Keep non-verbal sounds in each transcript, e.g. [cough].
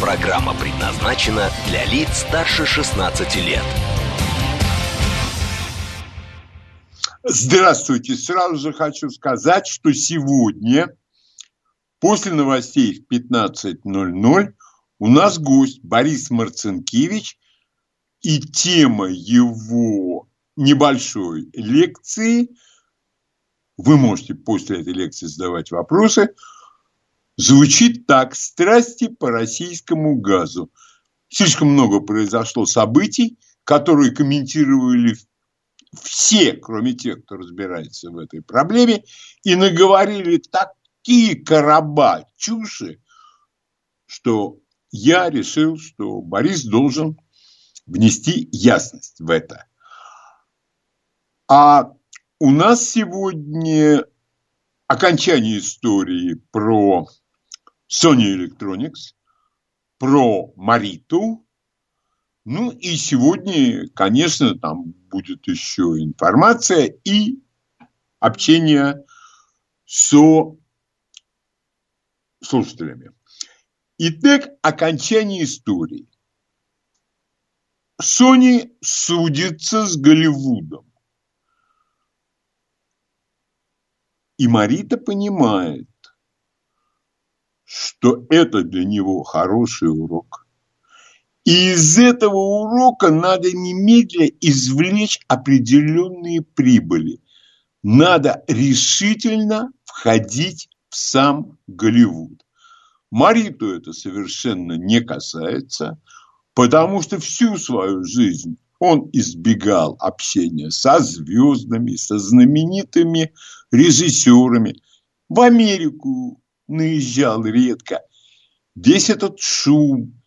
Программа предназначена для лиц старше 16 лет. Здравствуйте. Сразу же хочу сказать, что сегодня после новостей в 15.00 у нас гость Борис Марцинкевич и тема его небольшой лекции, вы можете после этой лекции задавать вопросы, звучит так «Страсти по российскому газу». Слишком много произошло событий, которые комментировали все, кроме тех, кто разбирается в этой проблеме, и наговорили такие короба чуши, что я решил, что Борис должен внести ясность в это. А у нас сегодня окончание истории про Sony Electronics, про Мариту. Ну и сегодня, конечно, там будет еще информация и общение со слушателями. Итак, окончание истории. Sony судится с Голливудом. И Марита понимает, что это для него хороший урок. И из этого урока надо немедля извлечь определенные прибыли. Надо решительно входить в сам Голливуд. Мариту это совершенно не касается, потому что всю свою жизнь он избегал общения со звездами, со знаменитыми режиссерами. В Америку наезжал редко. Весь этот шум,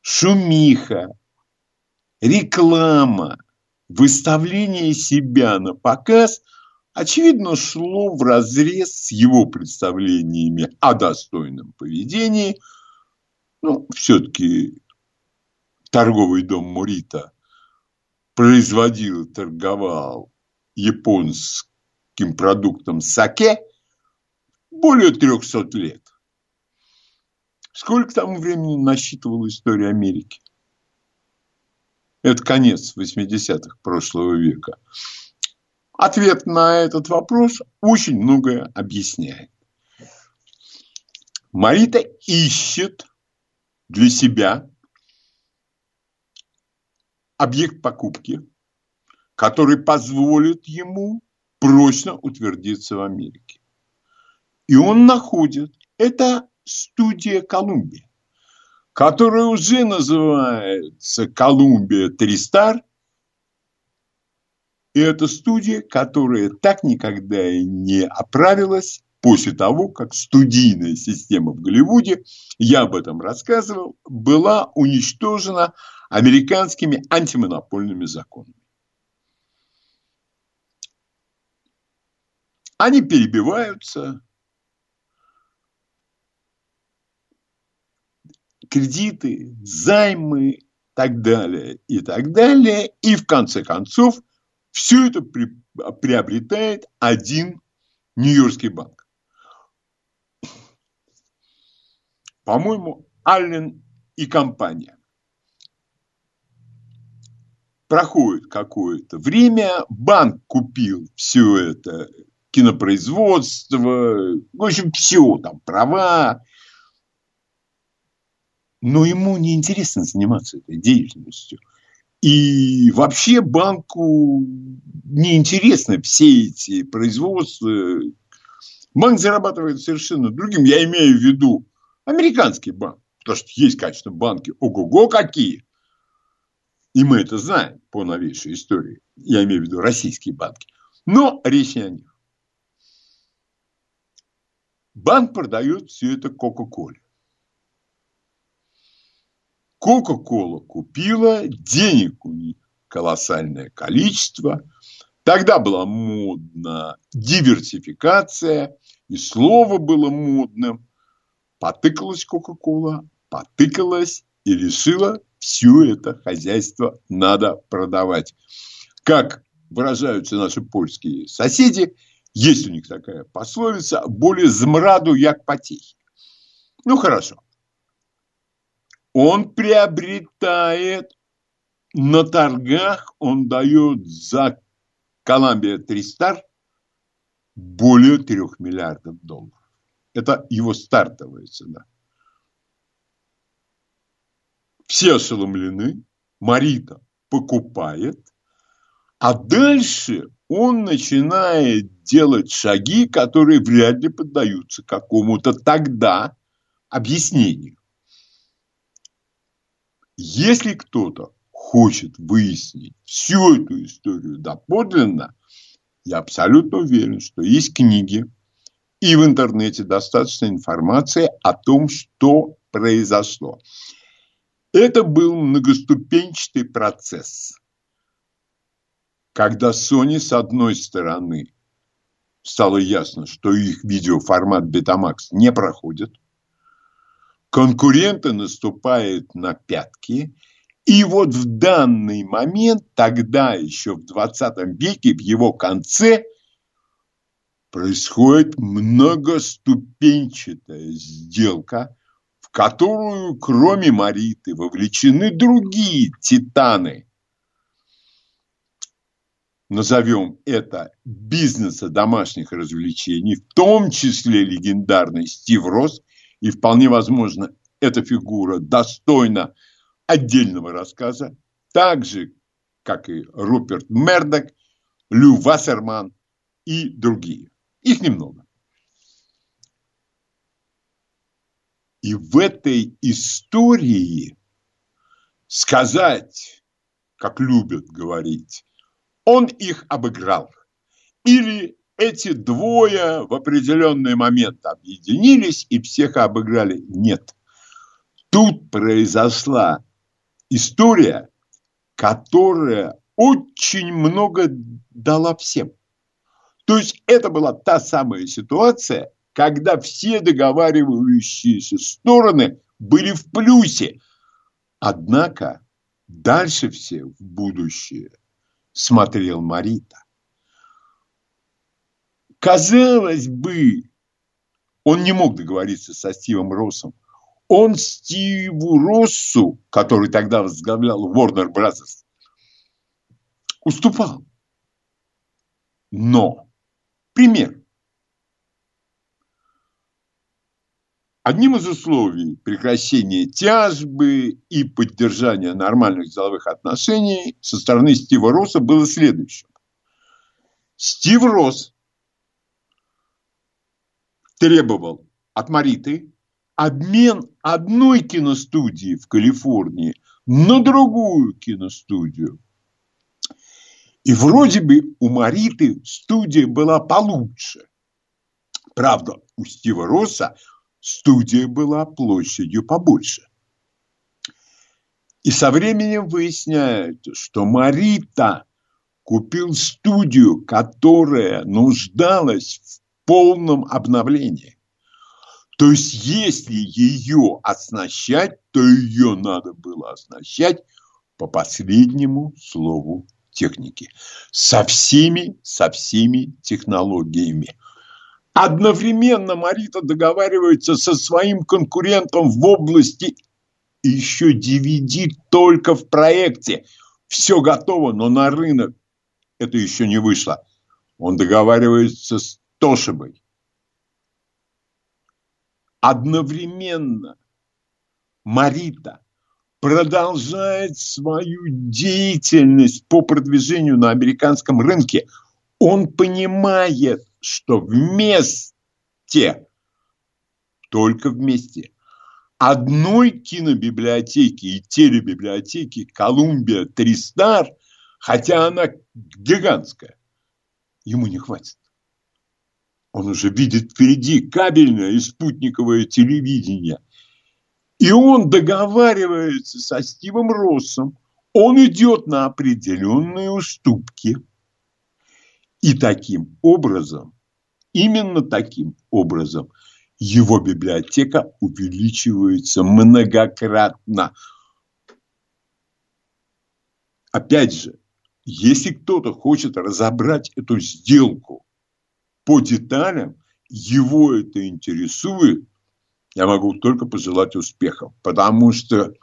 шумиха, реклама, выставление себя на показ, очевидно, шло в разрез с его представлениями о достойном поведении. Ну, все-таки торговый дом Мурита производил, торговал японским продуктом саке более 300 лет. Сколько тому времени насчитывала история Америки? Это конец 80-х прошлого века. Ответ на этот вопрос очень многое объясняет. Марита ищет для себя объект покупки, который позволит ему прочно утвердиться в Америке. И он находит, это студия Колумбия, которая уже называется Колумбия Тристар. И это студия, которая так никогда и не оправилась после того, как студийная система в Голливуде, я об этом рассказывал, была уничтожена американскими антимонопольными законами. Они перебиваются, кредиты, займы и так далее, и так далее. И в конце концов все это при, приобретает один Нью-Йоркский банк. По-моему, Аллен и компания. Проходит какое-то время, банк купил все это кинопроизводство, в общем, все, там, права, но ему неинтересно заниматься этой деятельностью. И вообще банку неинтересны все эти производства. Банк зарабатывает совершенно другим. Я имею в виду американский банк. Потому что есть, конечно, банки ого-го какие. И мы это знаем по новейшей истории. Я имею в виду российские банки. Но речь не о них. Банк продает все это Кока-Коле. Кока-кола купила, денег у них колоссальное количество. Тогда была модна диверсификация, и слово было модным. Потыкалась Кока-кола, потыкалась и решила, все это хозяйство надо продавать. Как выражаются наши польские соседи, есть у них такая пословица «более змраду, як потехи». Ну, хорошо. Он приобретает на торгах, он дает за Коламбия Тристар более трех миллиардов долларов. Это его стартовая цена. Все ошеломлены, Марита покупает, а дальше он начинает делать шаги, которые вряд ли поддаются какому-то тогда объяснению. Если кто-то хочет выяснить всю эту историю доподлинно, я абсолютно уверен, что есть книги, и в интернете достаточно информации о том, что произошло. Это был многоступенчатый процесс, когда Sony, с одной стороны, стало ясно, что их видеоформат Betamax не проходит, конкуренты наступают на пятки. И вот в данный момент, тогда еще в 20 веке, в его конце, происходит многоступенчатая сделка, в которую, кроме Мариты, вовлечены другие титаны. Назовем это бизнеса домашних развлечений, в том числе легендарный Стив Росс – и вполне возможно, эта фигура достойна отдельного рассказа, так же, как и Руперт Мердок, Лю Вассерман и другие. Их немного. И в этой истории сказать, как любят говорить, он их обыграл. Или эти двое в определенный момент объединились и всех обыграли. Нет. Тут произошла история, которая очень много дала всем. То есть это была та самая ситуация, когда все договаривающиеся стороны были в плюсе. Однако дальше все в будущее смотрел Марита. Казалось бы, он не мог договориться со Стивом Россом. Он Стиву Россу, который тогда возглавлял Warner Brothers, уступал. Но, пример. Одним из условий прекращения тяжбы и поддержания нормальных деловых отношений со стороны Стива Росса было следующим. Стив Росс требовал от Мариты обмен одной киностудии в Калифорнии на другую киностудию. И вроде бы у Мариты студия была получше. Правда, у Стива Росса студия была площадью побольше. И со временем выясняется, что Марита купил студию, которая нуждалась в полном обновлении. То есть, если ее оснащать, то ее надо было оснащать по последнему слову техники. Со всеми, со всеми технологиями. Одновременно Марита договаривается со своим конкурентом в области еще DVD только в проекте. Все готово, но на рынок это еще не вышло. Он договаривается с Тошибой. Одновременно Марита продолжает свою деятельность по продвижению на американском рынке. Он понимает, что вместе, только вместе, одной кинобиблиотеки и телебиблиотеки Колумбия Тристар, хотя она гигантская, ему не хватит. Он уже видит впереди кабельное и спутниковое телевидение. И он договаривается со Стивом Россом. Он идет на определенные уступки. И таким образом, именно таким образом, его библиотека увеличивается многократно. Опять же, если кто-то хочет разобрать эту сделку по деталям, его это интересует, я могу только пожелать успехов. Потому что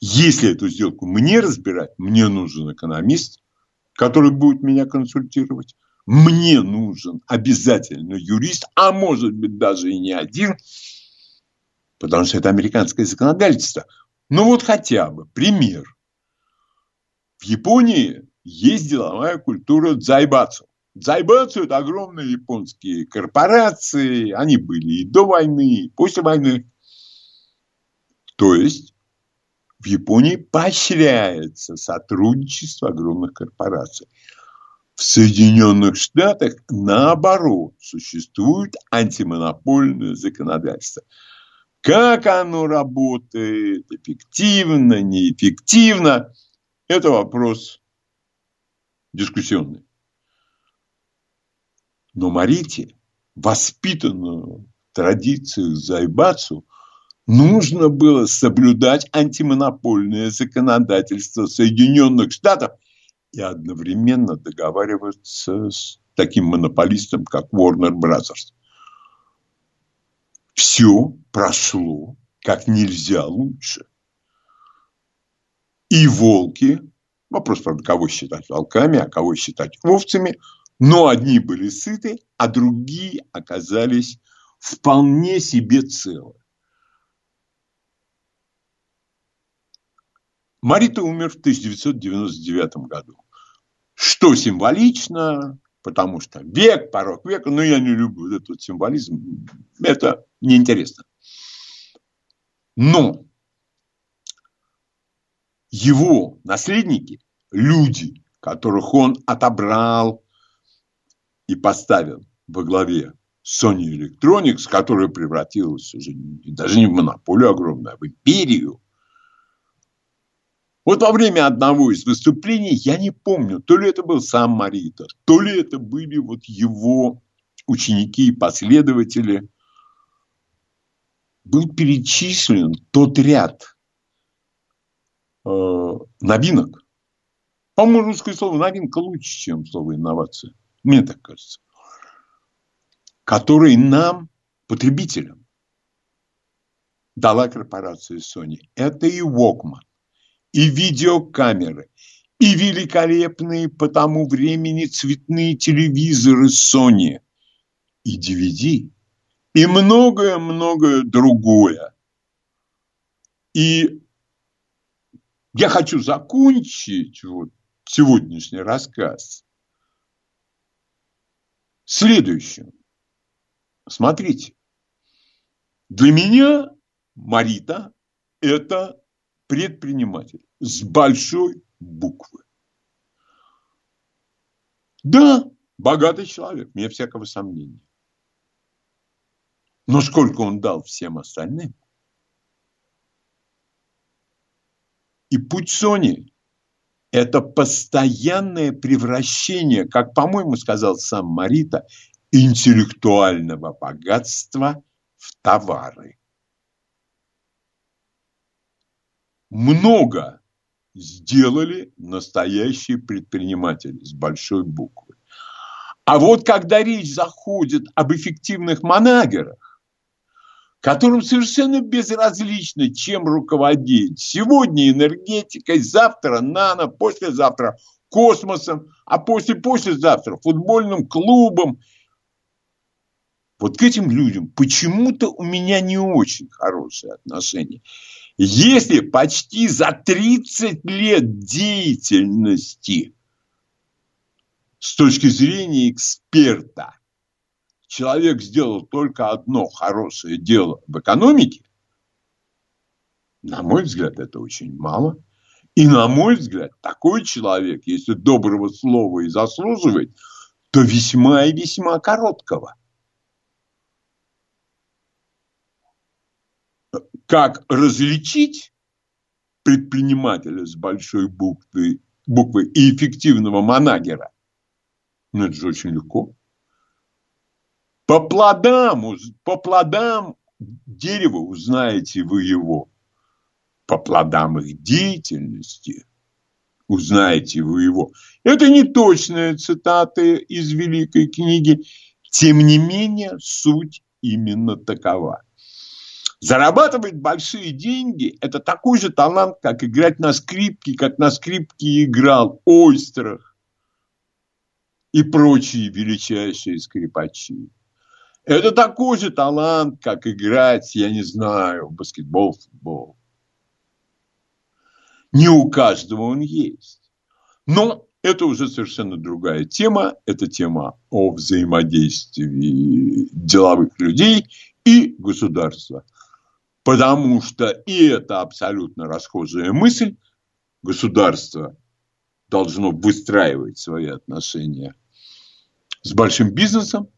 если эту сделку мне разбирать, мне нужен экономист, который будет меня консультировать. Мне нужен обязательно юрист, а может быть даже и не один, потому что это американское законодательство. Ну вот хотя бы пример. В Японии есть деловая культура дзайбацу. Это огромные японские корпорации. Они были и до войны, и после войны. То есть в Японии поощряется сотрудничество огромных корпораций. В Соединенных Штатах, наоборот, существует антимонопольное законодательство. Как оно работает, эффективно, неэффективно, это вопрос дискуссионный. Но Марите, воспитанную в традициях Зайбацу, нужно было соблюдать антимонопольное законодательство Соединенных Штатов и одновременно договариваться с таким монополистом, как Warner Brothers. Все прошло как нельзя лучше. И волки, вопрос, правда, кого считать волками, а кого считать овцами – но одни были сыты, а другие оказались вполне себе целы. Марита умер в 1999 году. Что символично, потому что век, порог века, но я не люблю этот символизм, это неинтересно. Но его наследники, люди, которых он отобрал и поставил во главе Sony Electronics, которая превратилась уже даже не в монополию огромную, а в империю. Вот во время одного из выступлений, я не помню, то ли это был сам Марита, то ли это были вот его ученики и последователи, был перечислен тот ряд э, новинок. По-моему, русское слово новинка лучше, чем слово инновация мне так кажется, который нам, потребителям, дала корпорация Sony. Это и Walkman, и видеокамеры, и великолепные по тому времени цветные телевизоры Sony, и DVD, и многое-многое другое. И я хочу закончить вот сегодняшний рассказ следующем. Смотрите, для меня Марита – это предприниматель с большой буквы. Да, богатый человек, нет всякого сомнения. Но сколько он дал всем остальным? И путь Сони это постоянное превращение, как, по-моему, сказал сам Марита, интеллектуального богатства в товары. Много сделали настоящие предприниматели с большой буквы. А вот когда речь заходит об эффективных манагерах, которым совершенно безразлично, чем руководить. Сегодня энергетикой, завтра нано, послезавтра космосом, а после-послезавтра футбольным клубом. Вот к этим людям почему-то у меня не очень хорошие отношения. Если почти за 30 лет деятельности с точки зрения эксперта человек сделал только одно хорошее дело в экономике, на мой взгляд, это очень мало. И на мой взгляд, такой человек, если доброго слова и заслуживает, то весьма и весьма короткого. как различить предпринимателя с большой буквы, буквы и эффективного манагера? Ну, это же очень легко. По плодам, по плодам дерева узнаете вы его. По плодам их деятельности узнаете вы его. Это не точные цитаты из великой книги. Тем не менее, суть именно такова. Зарабатывать большие деньги – это такой же талант, как играть на скрипке, как на скрипке играл Ойстерах и прочие величайшие скрипачи. Это такой же талант, как играть, я не знаю, в баскетбол, футбол. Не у каждого он есть. Но это уже совершенно другая тема. Это тема о взаимодействии деловых людей и государства. Потому что, и это абсолютно расхожая мысль, государство должно выстраивать свои отношения с большим бизнесом,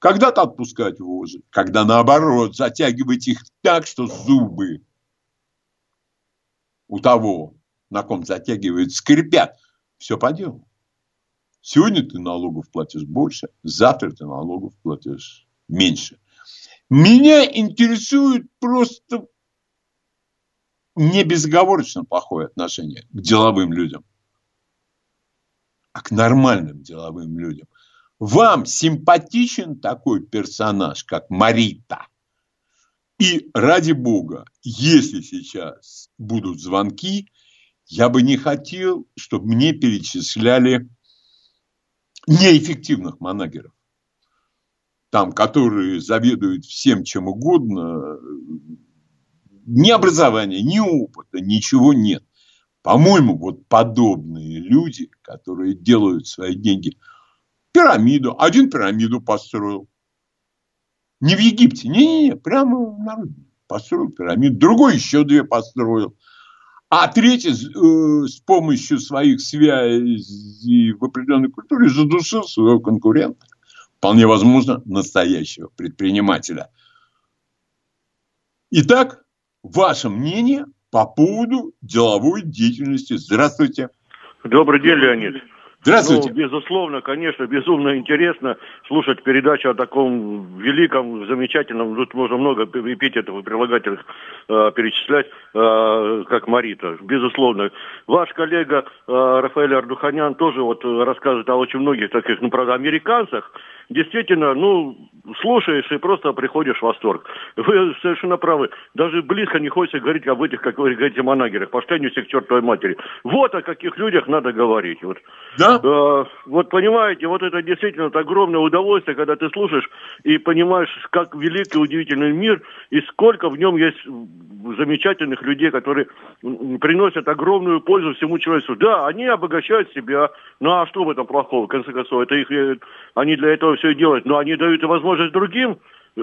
когда-то отпускать вожжи, когда наоборот затягивать их так, что зубы у того, на ком затягивает, скрипят. Все по делу. Сегодня ты налогов платишь больше, завтра ты налогов платишь меньше. Меня интересует просто не безоговорочно плохое отношение к деловым людям, а к нормальным деловым людям. Вам симпатичен такой персонаж, как Марита? И ради бога, если сейчас будут звонки, я бы не хотел, чтобы мне перечисляли неэффективных манагеров. Там, которые заведуют всем, чем угодно, ни образования, ни опыта, ничего нет. По-моему, вот подобные люди, которые делают свои деньги, пирамиду, один пирамиду построил, не в Египте, не-не-не, прямо на родине. Построил пирамиду. Другой еще две построил. А третий э, с помощью своих связей в определенной культуре задушил своего конкурента. Вполне возможно, настоящего предпринимателя. Итак, ваше мнение по поводу деловой деятельности. Здравствуйте. Добрый день, Леонид. Здравствуйте. Ну, безусловно, конечно, безумно интересно слушать передачу о таком великом, замечательном, тут можно много эпитетов и прилагательных э, перечислять, э, как Марита, безусловно. Ваш коллега э, Рафаэль Ардуханян тоже вот рассказывает о очень многих таких, ну, правда, американцах, действительно, ну, слушаешь и просто приходишь в восторг. Вы совершенно правы. Даже близко не хочется говорить об этих, как вы говорите, манагерах. Пошли они все к чертовой матери. Вот о каких людях надо говорить. Вот. Да? Э, вот понимаете, вот это действительно это огромное удовольствие, когда ты слушаешь и понимаешь, как великий, удивительный мир, и сколько в нем есть замечательных людей, которые приносят огромную пользу всему человечеству. Да, они обогащают себя. Ну а что в этом плохого, в конце концов? Это их, э, они для этого все делают. Но они дают и возможность другим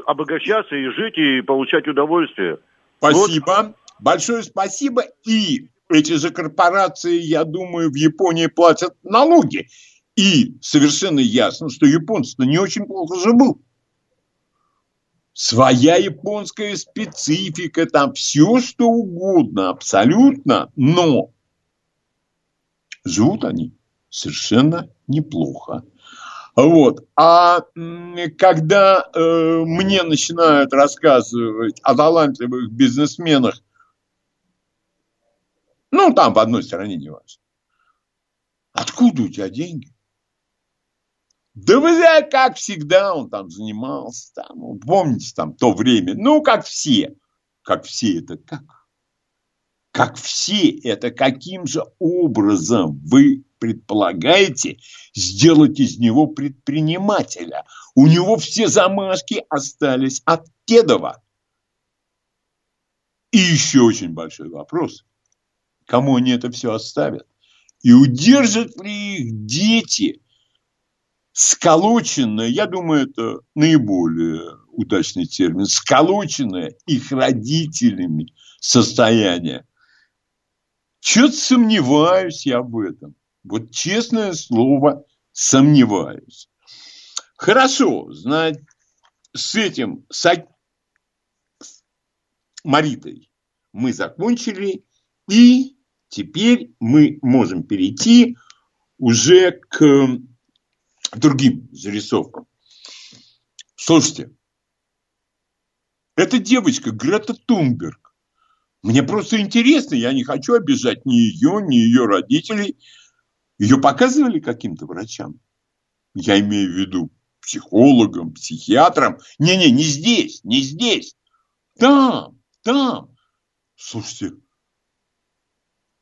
обогащаться и жить, и получать удовольствие. Спасибо. Вот. Большое спасибо. И эти же корпорации, я думаю, в Японии платят налоги. И совершенно ясно, что японцы-то не очень плохо живут своя японская специфика, там все что угодно, абсолютно, но живут они совершенно неплохо. Вот. А когда э, мне начинают рассказывать о талантливых бизнесменах, ну, там в одной стране не важно, откуда у тебя деньги? Да вы как всегда он там занимался, там, помните, там то время, ну, как все. Как все это как? Как все это каким же образом вы предполагаете сделать из него предпринимателя? У него все замашки остались от Кедова. И еще очень большой вопрос. Кому они это все оставят? И удержат ли их дети – сколоченное, я думаю, это наиболее удачный термин, сколоченное их родителями состояние. Чего-то сомневаюсь я в этом. Вот честное слово, сомневаюсь. Хорошо, знать с этим, с, Маритой мы закончили, и теперь мы можем перейти уже к другим зарисовкам. Слушайте, эта девочка Грета Тунберг. Мне просто интересно, я не хочу обижать ни ее, ни ее родителей. Ее показывали каким-то врачам? Я имею в виду психологам, психиатрам. Не-не, не здесь, не здесь. Там, там. Слушайте,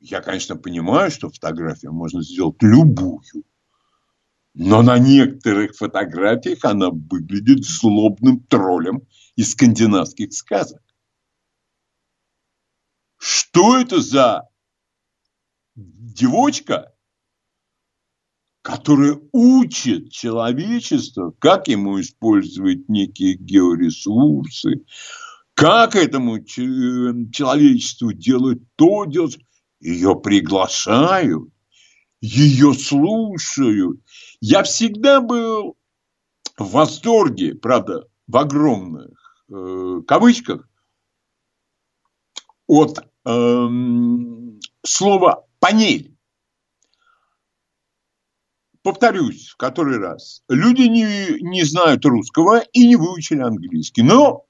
я, конечно, понимаю, что фотографию можно сделать любую. Но на некоторых фотографиях она выглядит злобным троллем из скандинавских сказок. Что это за девочка, которая учит человечество, как ему использовать некие георесурсы, как этому человечеству делать то, делать. Ее приглашают, ее слушают. Я всегда был в восторге, правда, в огромных э, кавычках, от э, слова «панель». Повторюсь в который раз. Люди не, не знают русского и не выучили английский, но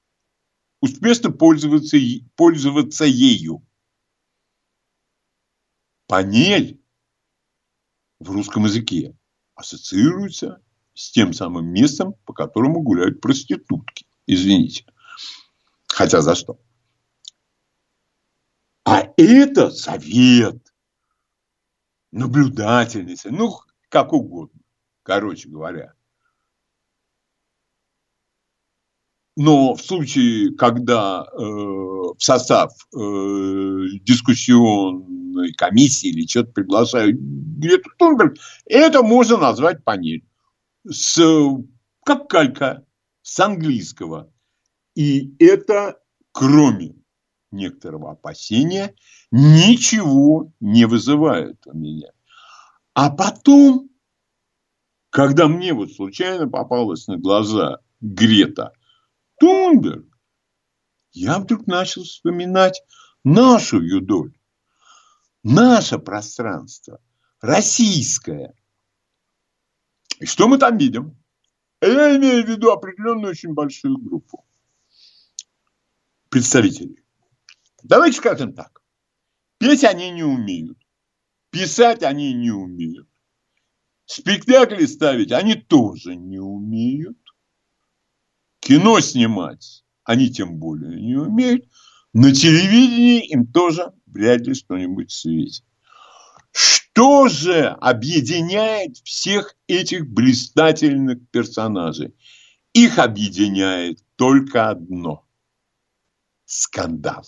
успешно пользоваться, пользоваться ею. Панель в русском языке ассоциируется с тем самым местом, по которому гуляют проститутки. Извините. Хотя за что? А это совет, наблюдательница, ну, как угодно, короче говоря. Но в случае, когда э, в состав э, дискуссионной комиссии или что-то приглашают Грету Тунберг, это можно назвать панель. С, как калька с английского. И это, кроме некоторого опасения, ничего не вызывает у меня. А потом, когда мне вот случайно попалась на глаза Грета – Тунберг, я вдруг начал вспоминать нашу юдоль, наше пространство, российское. И что мы там видим? Я имею в виду определенную очень большую группу представителей. Давайте скажем так. Петь они не умеют. Писать они не умеют. Спектакли ставить они тоже не умеют. Кино снимать они тем более не умеют. На телевидении им тоже вряд ли что-нибудь светит. Что же объединяет всех этих блистательных персонажей? Их объединяет только одно – скандал.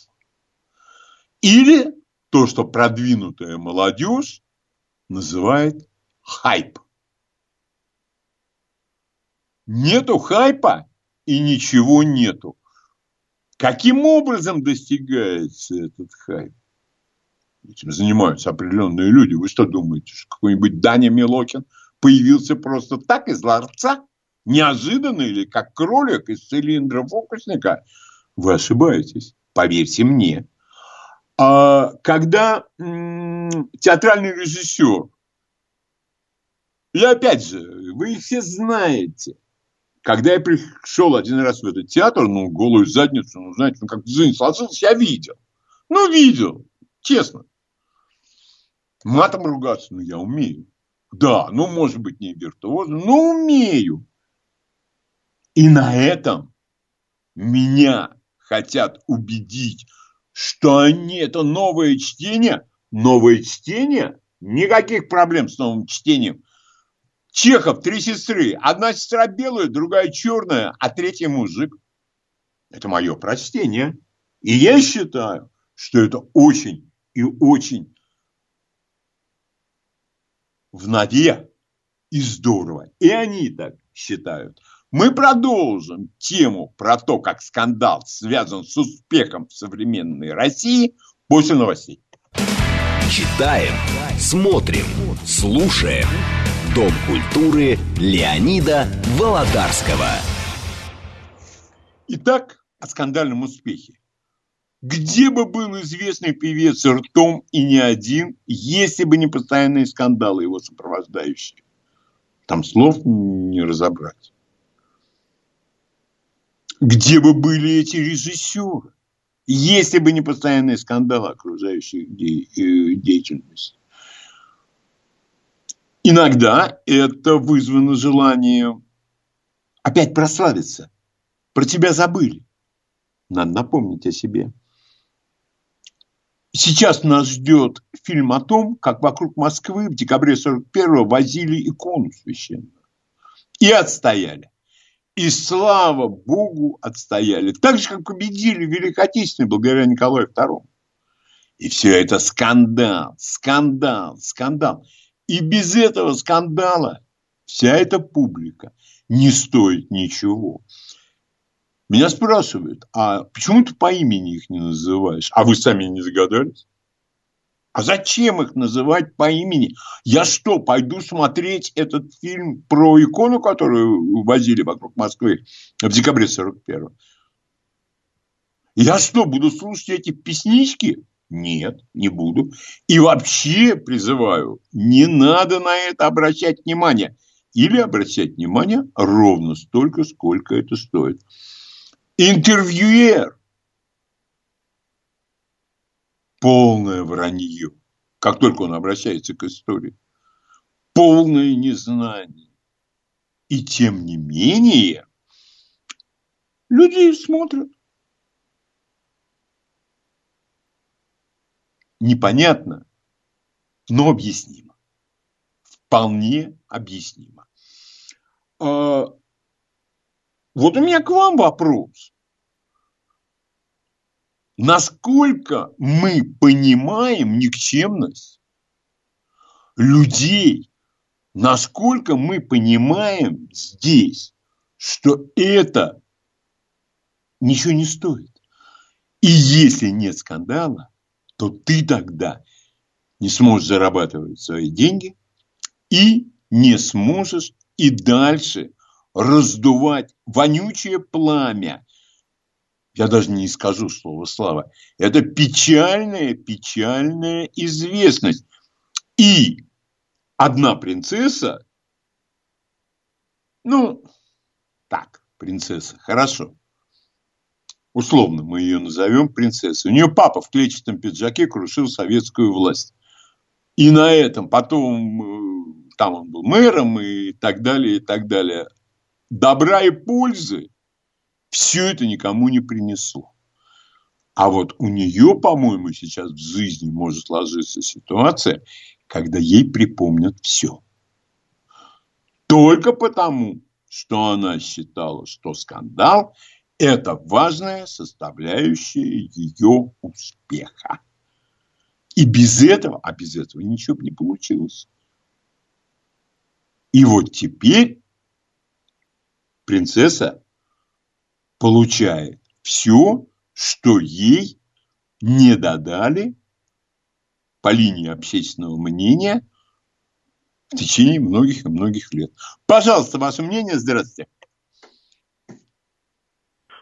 Или то, что продвинутая молодежь называет хайп. Нету хайпа, и ничего нету. Каким образом достигается этот хайп? Этим занимаются определенные люди. Вы что думаете, что какой-нибудь Даня Милокин появился просто так из ларца? Неожиданно или как кролик из цилиндра фокусника? Вы ошибаетесь, поверьте мне. А когда театральный режиссер, и опять же, вы их все знаете – когда я пришел один раз в этот театр, ну, голую задницу, ну, знаете, ну, как жизнь сложилась, я видел. Ну, видел, честно. Матом ругаться, ну, я умею. Да, ну, может быть, не виртуозно, но умею. И на этом меня хотят убедить, что они это новое чтение, новое чтение, никаких проблем с новым чтением. Чехов, три сестры. Одна сестра белая, другая черная, а третья мужик. Это мое прочтение. И я считаю, что это очень и очень в нове и здорово. И они так считают. Мы продолжим тему про то, как скандал связан с успехом в современной России после новостей. Читаем, смотрим, слушаем. Дом культуры Леонида Володарского. Итак, о скандальном успехе. Где бы был известный певец ртом и не один, если бы не постоянные скандалы его сопровождающие? Там слов не разобрать. Где бы были эти режиссеры, если бы не постоянные скандалы окружающей э, деятельности? Иногда это вызвано желанием опять прославиться. Про тебя забыли. Надо напомнить о себе. Сейчас нас ждет фильм о том, как вокруг Москвы в декабре 41-го возили икону священную. И отстояли. И слава Богу, отстояли. Так же, как победили Великой Отечественной благодаря Николаю II. И все это скандал, скандал, скандал. И без этого скандала вся эта публика не стоит ничего. Меня спрашивают, а почему ты по имени их не называешь? А вы сами не загадались? А зачем их называть по имени? Я что, пойду смотреть этот фильм про икону, которую возили вокруг Москвы в декабре 41-го? Я что, буду слушать эти песнички? Нет, не буду. И вообще призываю, не надо на это обращать внимание. Или обращать внимание ровно столько, сколько это стоит. Интервьюер. Полное вранье. Как только он обращается к истории. Полное незнание. И тем не менее, люди смотрят. Непонятно, но объяснимо. Вполне объяснимо. А, вот у меня к вам вопрос. Насколько мы понимаем никчемность людей, насколько мы понимаем здесь, что это ничего не стоит. И если нет скандала, то ты тогда не сможешь зарабатывать свои деньги и не сможешь и дальше раздувать вонючее пламя. Я даже не скажу слово слава. Это печальная, печальная известность. И одна принцесса, ну, так, принцесса, хорошо. Условно мы ее назовем принцессой. У нее папа в клетчатом пиджаке крушил советскую власть. И на этом потом э, там он был мэром и так далее, и так далее добра и пользы все это никому не принесло. А вот у нее, по-моему, сейчас в жизни может сложиться ситуация, когда ей припомнят все. Только потому, что она считала, что скандал – это важная составляющая ее успеха. И без этого, а без этого ничего бы не получилось. И вот теперь принцесса получает все, что ей не додали по линии общественного мнения в течение многих и многих лет. Пожалуйста, ваше мнение. Здравствуйте.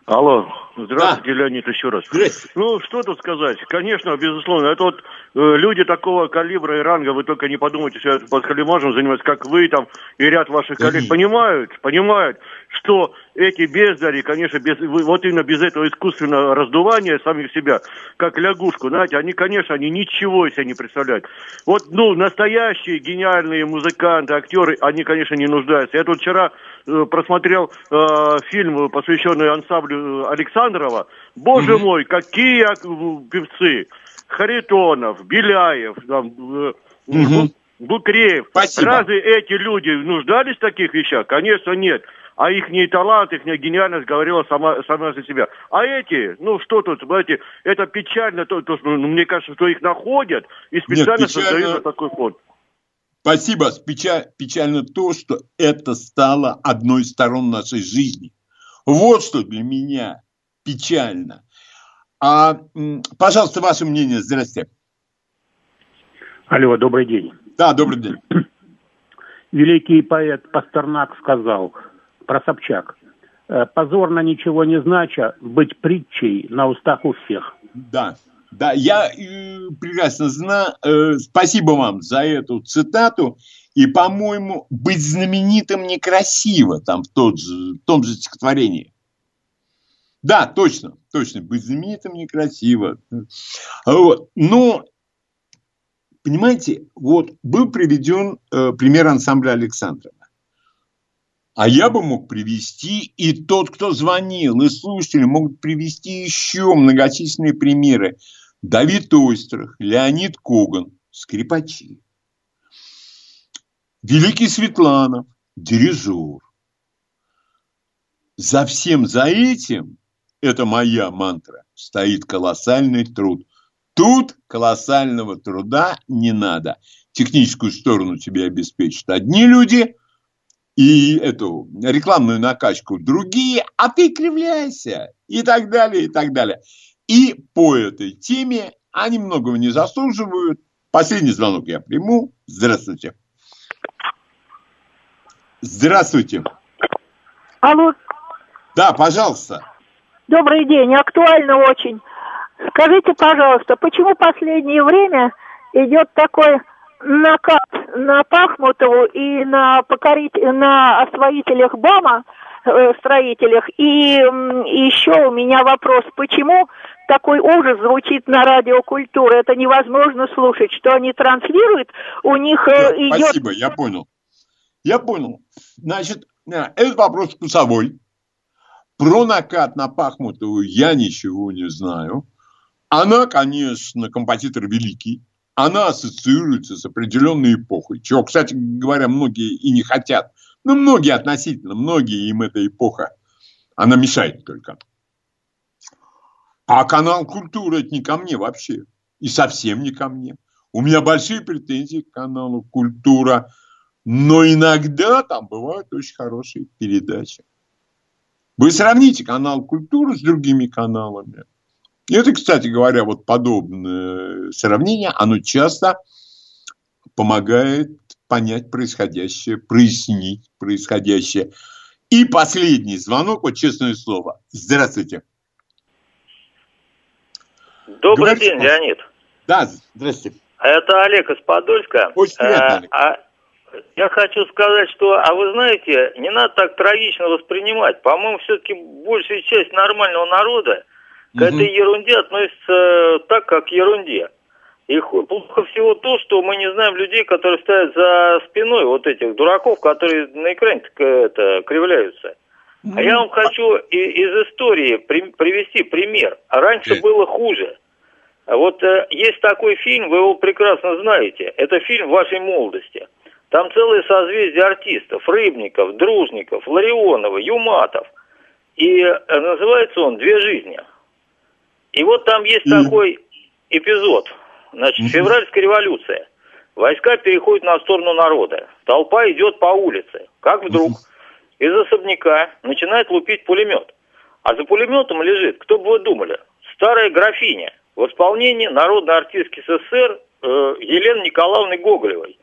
Алло, здравствуйте, да. Леонид, еще раз. Здравствуйте. Ну, что тут сказать? Конечно, безусловно, это вот э, люди такого калибра и ранга, вы только не подумайте, что я под халимажем занимаюсь, как вы там и ряд ваших коллег, понимают, понимают, что эти бездари, конечно, без, вот именно без этого искусственного раздувания самих себя, как лягушку, знаете, они, конечно, они ничего себе не представляют. Вот, ну, настоящие гениальные музыканты, актеры, они, конечно, не нуждаются. Я тут вчера э, просмотрел э, фильм, посвященный ансамблю Александрова. Боже mm-hmm. мой, какие певцы! Харитонов, Беляев, там, э, mm-hmm. Букреев. Спасибо. Разве эти люди нуждались в таких вещах? Конечно, нет а их не талант, их не гениальность говорила сама, сама за себя. А эти, ну что тут, знаете, это печально, то, то, ну, мне кажется, что их находят и специально Нет, печально... создают такой фонд. Спасибо. Печаль, печально то, что это стало одной из сторон нашей жизни. Вот что для меня печально. А, пожалуйста, ваше мнение. Здрасте. Алло, добрый день. Да, добрый день. Великий поэт Пастернак сказал, про Собчак. Э, позорно ничего не знача быть притчей на устах у всех. Да, да, я э, прекрасно знаю. Э, спасибо вам за эту цитату. И, по-моему, быть знаменитым некрасиво там в, тот же, в том же стихотворении. Да, точно, точно. Быть знаменитым некрасиво. Вот. Но, понимаете, вот был приведен э, пример ансамбля Александрова. А я бы мог привести, и тот, кто звонил, и слушатели могут привести еще многочисленные примеры. Давид Ойстрах, Леонид Коган, скрипачи. Великий Светланов, дирижер. За всем за этим, это моя мантра, стоит колоссальный труд. Тут колоссального труда не надо. Техническую сторону тебе обеспечат одни люди – и эту рекламную накачку другие, а ты кривляйся и так далее, и так далее. И по этой теме они многого не заслуживают. Последний звонок я приму. Здравствуйте. Здравствуйте. Алло. Да, пожалуйста. Добрый день, актуально очень. Скажите, пожалуйста, почему в последнее время идет такой накат на Пахмутову и на, покорить, на освоителях БАМа, э, строителях. И, и еще у меня вопрос, почему такой ужас звучит на радио культуры? Это невозможно слушать, что они транслируют, у них э, да, идет... Спасибо, я понял. Я понял. Значит, э, этот вопрос вкусовой. Про накат на Пахмутову я ничего не знаю. Она, конечно, композитор великий она ассоциируется с определенной эпохой, чего, кстати говоря, многие и не хотят. Ну, многие относительно, многие им эта эпоха, она мешает только. А канал «Культура» – это не ко мне вообще. И совсем не ко мне. У меня большие претензии к каналу «Культура», но иногда там бывают очень хорошие передачи. Вы сравните канал «Культура» с другими каналами – и это, кстати говоря, вот подобное сравнение, оно часто помогает понять происходящее, прояснить происходящее. И последний звонок, вот честное слово. Здравствуйте. Добрый Говорите, день, Леонид. Да, здравствуйте. Это Олег из Подольска. Очень приятно, Олег. А, я хочу сказать, что, а вы знаете, не надо так трагично воспринимать. По-моему, все-таки большая часть нормального народа к этой ерунде относится так, как к ерунде. И плохо всего то, что мы не знаем людей, которые стоят за спиной вот этих дураков, которые на экране это, кривляются. А я вам хочу из истории привести пример. Раньше было хуже. Вот э, есть такой фильм, вы его прекрасно знаете. Это фильм вашей молодости. Там целое созвездие артистов. Рыбников, Дружников, Ларионова, Юматов. И э, называется он «Две жизни». И вот там есть такой эпизод. Значит, февральская революция. Войска переходят на сторону народа. Толпа идет по улице. Как вдруг из особняка начинает лупить пулемет. А за пулеметом лежит, кто бы вы думали, старая графиня в исполнении народной артистки СССР э, Елены Николаевны Гоголевой.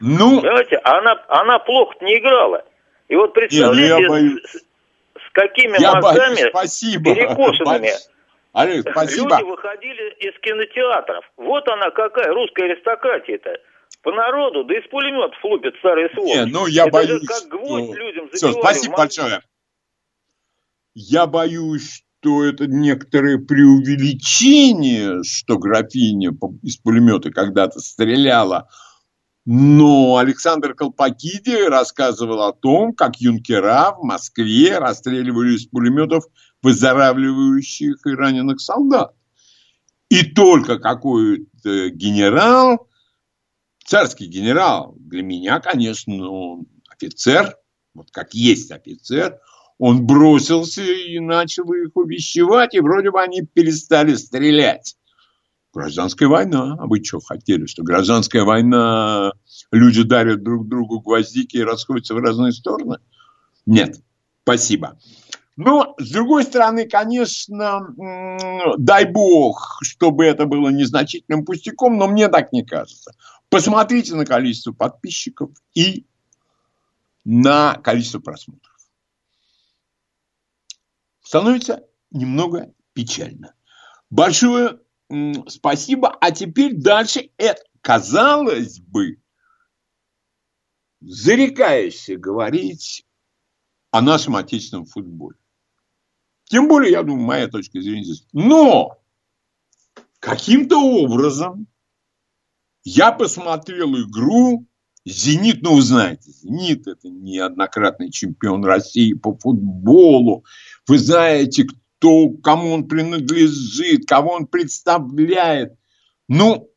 Ну, Понимаете, она, она плохо не играла. И вот ну представляете, с, с какими я мозгами боюсь, спасибо. перекошенными Олег, спасибо. Люди выходили из кинотеатров. Вот она какая русская аристократия-то. По народу, да из пулеметов лупят старые сволочи. Не, ну я Это боюсь. как гвоздь что... людям Все, спасибо большое. Я боюсь, что это некоторое преувеличение, что графиня из пулемета когда-то стреляла. Но Александр Колпакиди рассказывал о том, как юнкера в Москве расстреливали из пулеметов выздоравливающих и раненых солдат. И только какой-то генерал, царский генерал, для меня, конечно, ну, офицер, вот как есть офицер, он бросился и начал их увещевать, и вроде бы они перестали стрелять. Гражданская война. А вы что хотели, что гражданская война, люди дарят друг другу гвоздики и расходятся в разные стороны? Нет, спасибо. Но, с другой стороны, конечно, дай бог, чтобы это было незначительным пустяком, но мне так не кажется. Посмотрите на количество подписчиков и на количество просмотров. Становится немного печально. Большое спасибо. А теперь дальше это, казалось бы, зарекаешься говорить о нашем отечественном футболе. Тем более, я думаю, моя точка зрения здесь. Но каким-то образом я посмотрел игру «Зенит», ну, вы знаете, «Зенит» – это неоднократный чемпион России по футболу. Вы знаете, кто, кому он принадлежит, кого он представляет. Ну,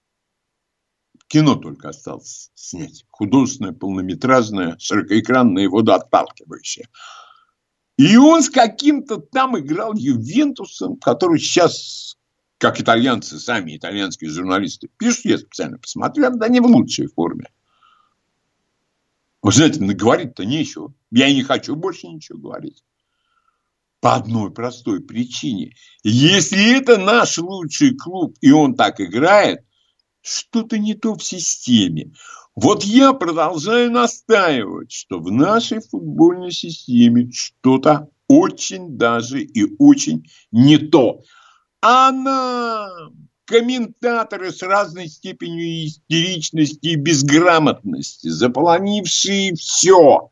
кино только осталось снять. Художественное, полнометражное, широкоэкранное, водоотталкивающее. И он с каким-то там играл Ювентусом, который сейчас, как итальянцы, сами итальянские журналисты пишут, я специально посмотрел, да не в лучшей форме. Вы знаете, наговорить-то нечего. Я не хочу больше ничего говорить. По одной простой причине. Если это наш лучший клуб, и он так играет, что-то не то в системе. Вот я продолжаю настаивать, что в нашей футбольной системе что-то очень даже и очень не то. А нам, комментаторы с разной степенью истеричности и безграмотности, заполонившие все,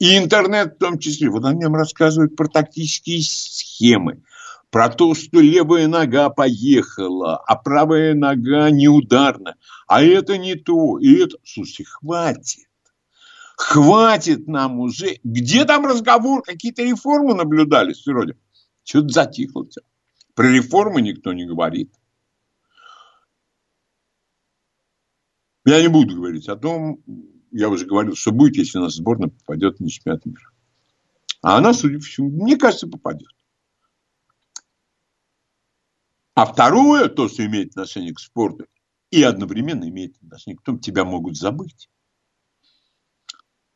и интернет в том числе, вот они нам рассказывают про тактические схемы, про то, что левая нога поехала, а правая нога неударна. А это не то. И это... Слушайте, хватит. Хватит нам уже. Где там разговор? Какие-то реформы наблюдались вроде. Что-то затихло все. Про реформы никто не говорит. Я не буду говорить о том, я уже говорил, что будет, если у нас сборная попадет на чемпионат мира. А она, судя по всему, мне кажется, попадет. А второе, то, что имеет отношение к спорту, и одновременно имеет отношение к тому, тебя могут забыть.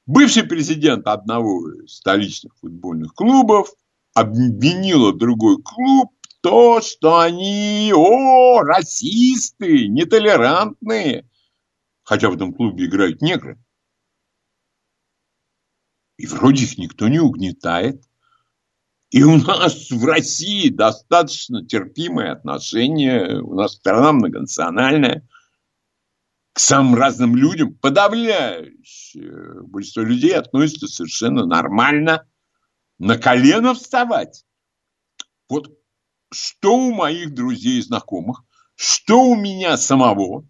Бывший президент одного из столичных футбольных клубов обвинила другой клуб в то, что они, о, расисты, нетолерантные. Хотя в этом клубе играют негры. И вроде их никто не угнетает. И у нас в России достаточно терпимое отношение, у нас страна многонациональная, к самым разным людям, подавляющее большинство людей относится совершенно нормально на колено вставать. Вот что у моих друзей и знакомых, что у меня самого,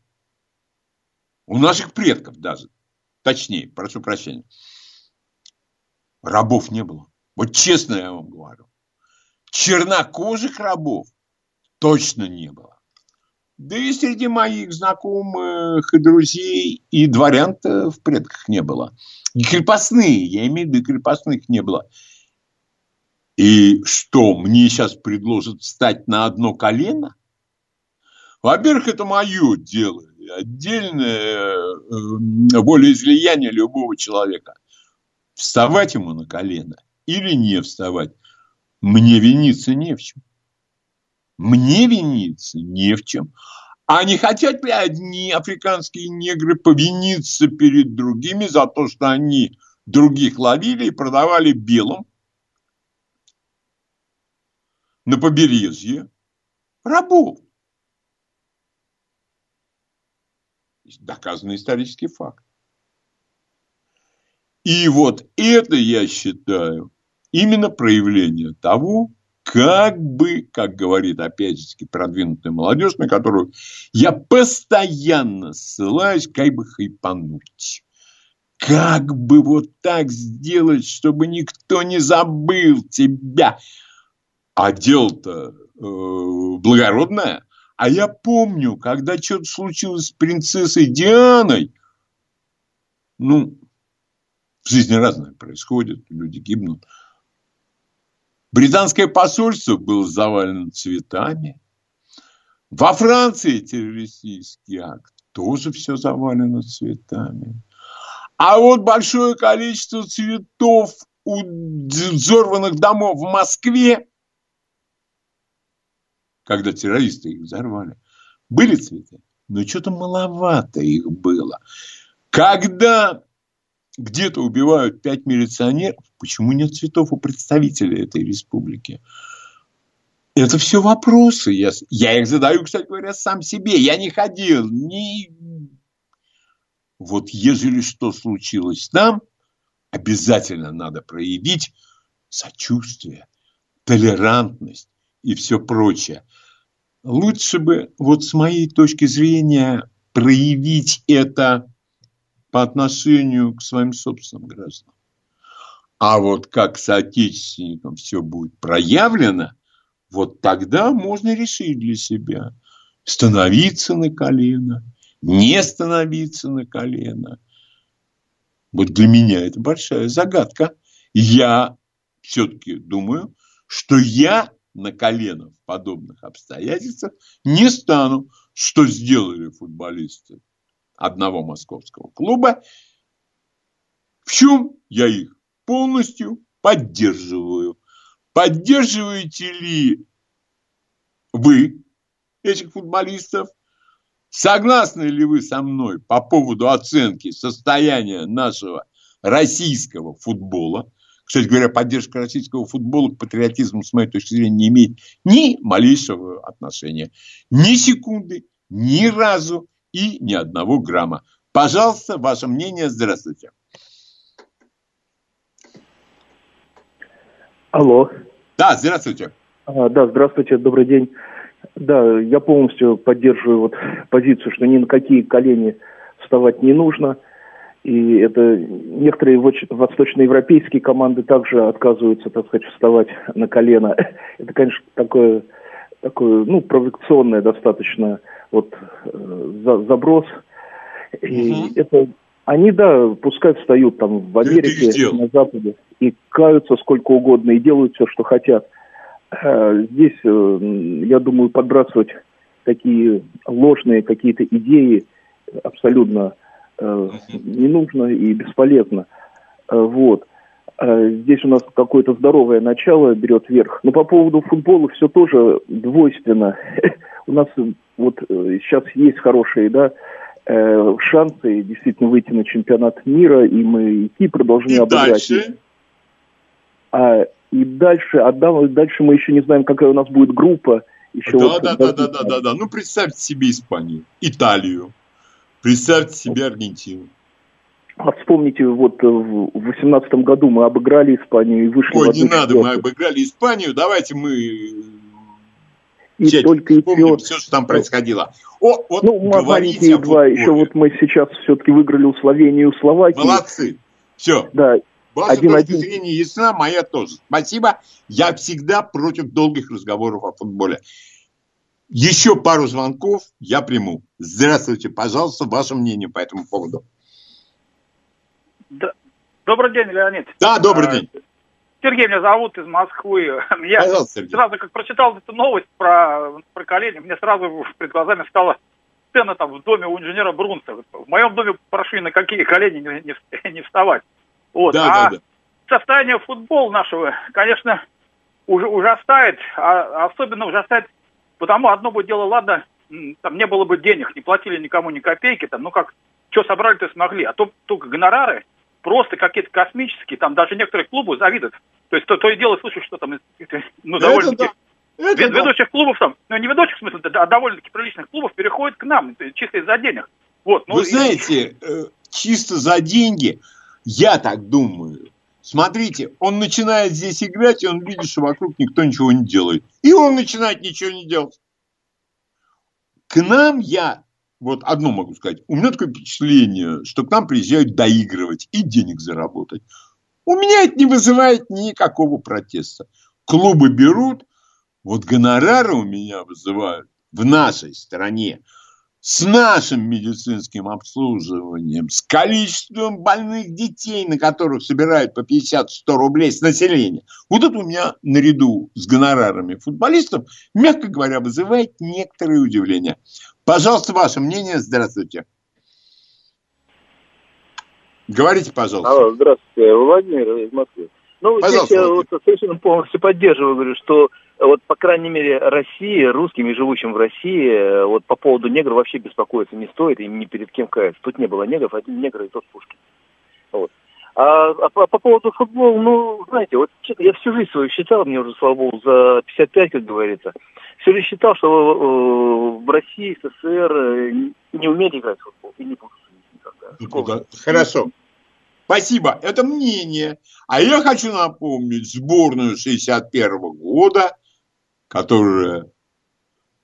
у наших предков даже, точнее, прошу прощения, рабов не было. Вот честно я вам говорю. Чернокожих рабов точно не было. Да и среди моих знакомых и друзей и дворян-то в предках не было. И крепостные, я имею в виду, крепостных не было. И что, мне сейчас предложат встать на одно колено? Во-первых, это мое дело. Отдельное э, волеизлияние любого человека. Вставать ему на колено или не вставать. Мне виниться не в чем. Мне виниться не в чем. А не хотят ли одни африканские негры повиниться перед другими за то, что они других ловили и продавали белым на побережье рабов? Доказанный исторический факт. И вот это, я считаю, именно проявление того, как бы, как говорит опять же продвинутая молодежь, на которую я постоянно ссылаюсь, как бы хайпануть. Как бы вот так сделать, чтобы никто не забыл тебя. А дело-то э, благородное. А я помню, когда что-то случилось с принцессой Дианой, ну, в жизни разное происходит, люди гибнут. Британское посольство было завалено цветами. Во Франции террористический акт. Тоже все завалено цветами. А вот большое количество цветов у взорванных домов в Москве, когда террористы их взорвали, были цветы, но что-то маловато их было. Когда где-то убивают пять милиционеров, почему нет цветов у представителей этой республики? Это все вопросы. Я, я их задаю, кстати говоря, сам себе. Я не ходил ни... Вот ежели что случилось там, обязательно надо проявить сочувствие, толерантность и все прочее. Лучше бы, вот с моей точки зрения, проявить это по отношению к своим собственным гражданам. А вот как соотечественникам все будет проявлено, вот тогда можно решить для себя, становиться на колено, не становиться на колено. Вот для меня это большая загадка. Я все-таки думаю, что я на колено в подобных обстоятельствах не стану, что сделали футболисты одного московского клуба, в чем я их полностью поддерживаю. Поддерживаете ли вы этих футболистов? Согласны ли вы со мной по поводу оценки состояния нашего российского футбола? Кстати говоря, поддержка российского футбола к патриотизму, с моей точки зрения, не имеет ни малейшего отношения. Ни секунды, ни разу и ни одного грамма. Пожалуйста, ваше мнение. Здравствуйте. Алло. Да, здравствуйте. А, да, здравствуйте, добрый день. Да, я полностью поддерживаю вот позицию, что ни на какие колени вставать не нужно – и это некоторые восточноевропейские команды также отказываются, так сказать, вставать на колено. [laughs] Это, конечно, такое, такое ну, провокационное достаточно вот э, заброс. И угу. это они, да, пускай встают там в Америке, на Западе, и каются сколько угодно, и делают все, что хотят. Э, здесь, э, я думаю, подбрасывать такие ложные какие-то идеи абсолютно Э, не нужно и бесполезно. Вот. Э, здесь у нас какое-то здоровое начало берет верх. Но по поводу футбола все тоже двойственно. [laughs] У нас вот сейчас есть хорошие, да, шансы действительно выйти на чемпионат мира, и мы и Кипр должны и обыграть. Дальше? А, и дальше, а дальше мы еще не знаем, какая у нас будет группа. Еще да, вот, да, да, да, да, да, да. Ну, представьте себе Испанию, Италию, Представьте себе Аргентину. А вспомните, вот э, в 2018 году мы обыграли Испанию и вышли Ой, в не надо, мы обыграли Испанию, давайте мы и Сядь, только вспомним все, что там происходило. О, вот ну, маленькие два, еще вот мы сейчас все-таки выиграли у Словении, у Словакии. Молодцы. Все. Да. Ваша один, точка один. зрения ясна, моя тоже. Спасибо. Я всегда против долгих разговоров о футболе. Еще пару звонков я приму. Здравствуйте, пожалуйста, ваше мнение по этому поводу. Добрый день, Леонид. Да, добрый а, день. Сергей меня зовут из Москвы. [laughs] Я Пожалуйста, сразу, как прочитал эту новость про, про колени, мне сразу перед глазами стала сцена там в доме у инженера Брунса. В моем доме прошу на какие колени не, не, [laughs] не вставать. Вот. Да, а да, да. состояние футбола нашего, конечно, уже ужасает, а особенно ужасает Потому одно бы дело, ладно, там не было бы денег, не платили никому ни копейки, там, ну как, что собрали-то смогли. А то только гонорары просто какие-то космические, там даже некоторые клубы завидуют. То есть то, то и дело слышу, что там, ну, довольно-таки... Это Вед, да. Ведущих клубов там, ну не ведущих в смысле, а довольно-таки приличных клубов переходят к нам, чисто из-за денег. Вот, ну, Вы знаете, и... Э, чисто за деньги, я так думаю, Смотрите, он начинает здесь играть, и он видит, что вокруг никто ничего не делает. И он начинает ничего не делать. К нам я, вот одно могу сказать, у меня такое впечатление, что к нам приезжают доигрывать и денег заработать. У меня это не вызывает никакого протеста. Клубы берут, вот гонорары у меня вызывают в нашей стране – с нашим медицинским обслуживанием, с количеством больных детей, на которых собирают по 50-100 рублей с населения. Вот это у меня наряду с гонорарами футболистов, мягко говоря, вызывает некоторые удивления. Пожалуйста, ваше мнение. Здравствуйте. Говорите, пожалуйста. Алло, здравствуйте. Владимир из Москвы. Ну, Пожалуйста, здесь я вот совершенно полностью поддерживаю, говорю, что вот, по крайней мере, России, русскими, живущим в России, э, вот по поводу негров вообще беспокоиться не стоит, и ни перед кем каяться. Тут не было негров, один негр и тот Пушкин. Вот. А, а по, по поводу футбола, ну, знаете, вот я всю жизнь свою считал, мне уже, слава богу, за 55, как говорится, всю жизнь считал, что э, в России, СССР э, не умеют играть в футбол и не будут никогда. Ну, Хорошо. Спасибо. Это мнение. А я хочу напомнить сборную 61 -го года, которая э,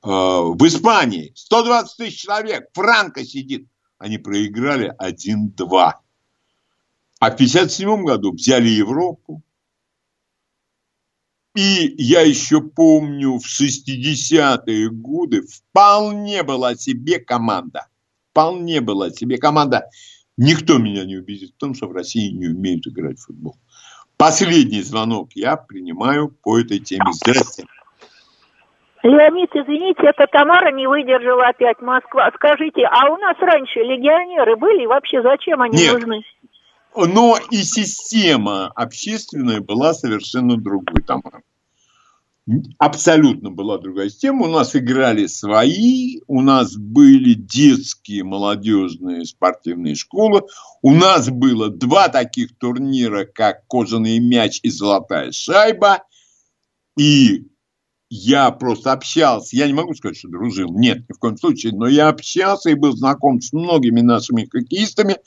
в Испании. 120 тысяч человек. Франко сидит. Они проиграли 1-2. А в 57 году взяли Европу. И я еще помню, в 60-е годы вполне была себе команда. Вполне была себе команда. Никто меня не убедит в том, что в России не умеют играть в футбол. Последний звонок я принимаю по этой теме. Здравствуйте. Леонид, извините, это Тамара не выдержала опять Москва. Скажите, а у нас раньше легионеры были? Вообще зачем они Нет. нужны? Но и система общественная была совершенно другой, Тамара. Абсолютно была другая система. У нас играли свои, у нас были детские молодежные спортивные школы. У нас было два таких турнира, как кожаный мяч и золотая шайба. И я просто общался, я не могу сказать, что дружил, нет, ни в коем случае, но я общался и был знаком с многими нашими хоккеистами.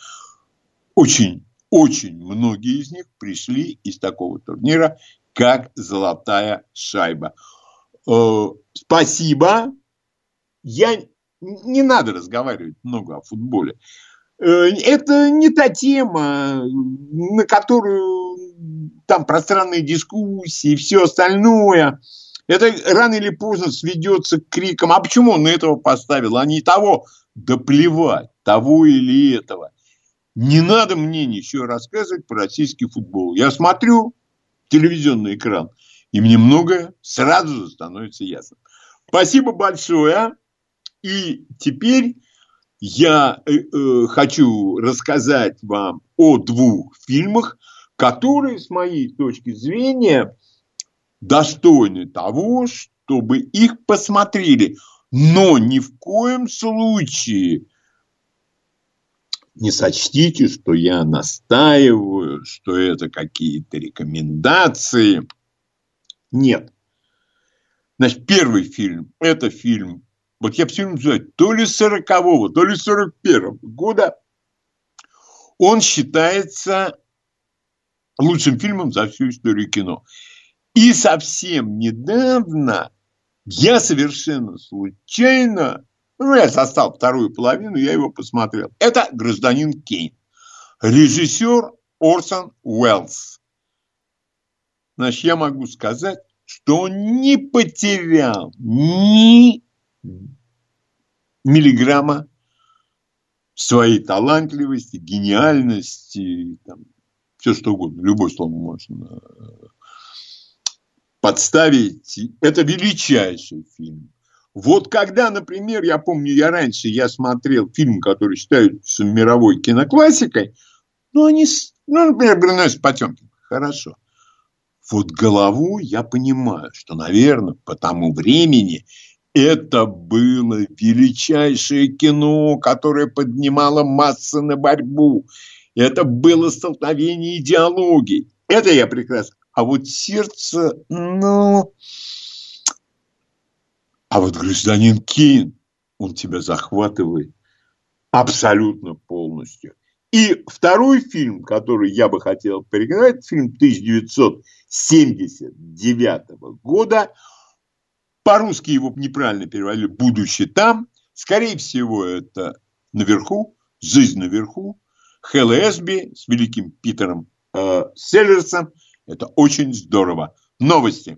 Очень очень многие из них пришли из такого турнира, как «Золотая шайба». Э, спасибо. Я не надо разговаривать много о футболе. Э, это не та тема, на которую там пространные дискуссии и все остальное. Это рано или поздно сведется к крикам. А почему он этого поставил, а не того? Да плевать, того или этого. Не надо мне ничего рассказывать про российский футбол. Я смотрю телевизионный экран, и мне многое сразу же становится ясно. Спасибо большое. И теперь я э, э, хочу рассказать вам о двух фильмах, которые, с моей точки зрения, достойны того, чтобы их посмотрели. Но ни в коем случае не сочтите, что я настаиваю, что это какие-то рекомендации. Нет. Значит, первый фильм – это фильм, вот я все называю, то ли 40-го, то ли 41-го года. Он считается лучшим фильмом за всю историю кино. И совсем недавно я совершенно случайно ну, я застал вторую половину, я его посмотрел. Это «Гражданин Кейн». Режиссер Орсон Уэллс. Значит, я могу сказать, что он не потерял ни миллиграмма своей талантливости, гениальности, там, все что угодно, любое слово можно э, подставить. Это величайший фильм вот когда, например, я помню, я раньше я смотрел фильм, который считается мировой киноклассикой, ну, они, ну, например, Бронес Потемкин, хорошо. Вот голову я понимаю, что, наверное, по тому времени это было величайшее кино, которое поднимало массы на борьбу. Это было столкновение идеологий. Это я прекрасно. А вот сердце, ну, а вот гражданин Кейн, он тебя захватывает абсолютно полностью. И второй фильм, который я бы хотел порекомендовать, фильм 1979 года. По-русски его неправильно переводили «Будущее там». Скорее всего, это «Наверху», «Жизнь наверху», Хелл Эсби с великим Питером э, Селлерсом. Это очень здорово. Новости.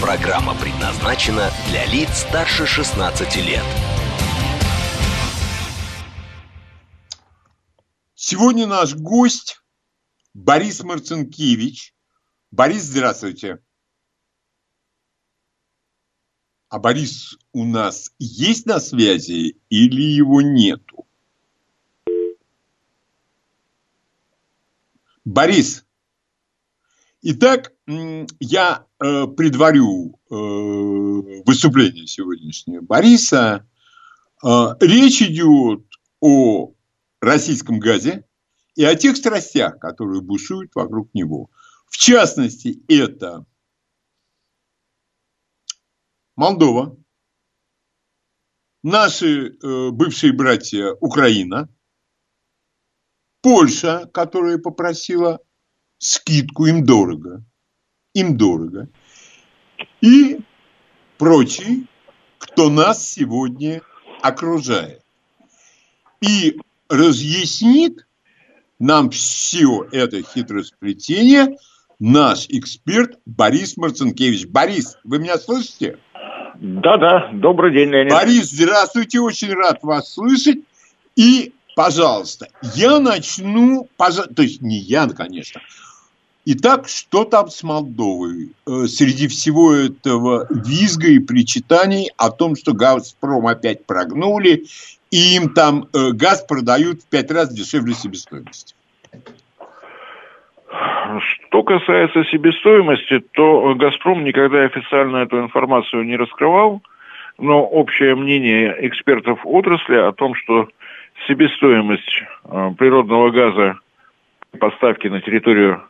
Программа предназначена для лиц старше 16 лет. Сегодня наш гость Борис Марцинкевич. Борис, здравствуйте. А Борис у нас есть на связи или его нету? Борис, итак, я э, предварю э, выступление сегодняшнее Бориса. Э, речь идет о российском газе и о тех страстях, которые бушуют вокруг него. В частности, это Молдова, наши э, бывшие братья Украина, Польша, которая попросила скидку, им дорого, им дорого, и прочие, кто нас сегодня окружает. И разъяснит нам все это хитросплетение наш эксперт Борис Марцинкевич. Борис, вы меня слышите? Да-да, добрый день, Леонид. Борис, здравствуйте, очень рад вас слышать. И, пожалуйста, я начну, то есть не я, конечно. Итак, что там с Молдовой? Э, среди всего этого визга и причитаний о том, что «Газпром» опять прогнули, и им там э, газ продают в пять раз дешевле себестоимости. Что касается себестоимости, то «Газпром» никогда официально эту информацию не раскрывал, но общее мнение экспертов отрасли о том, что себестоимость э, природного газа поставки на территорию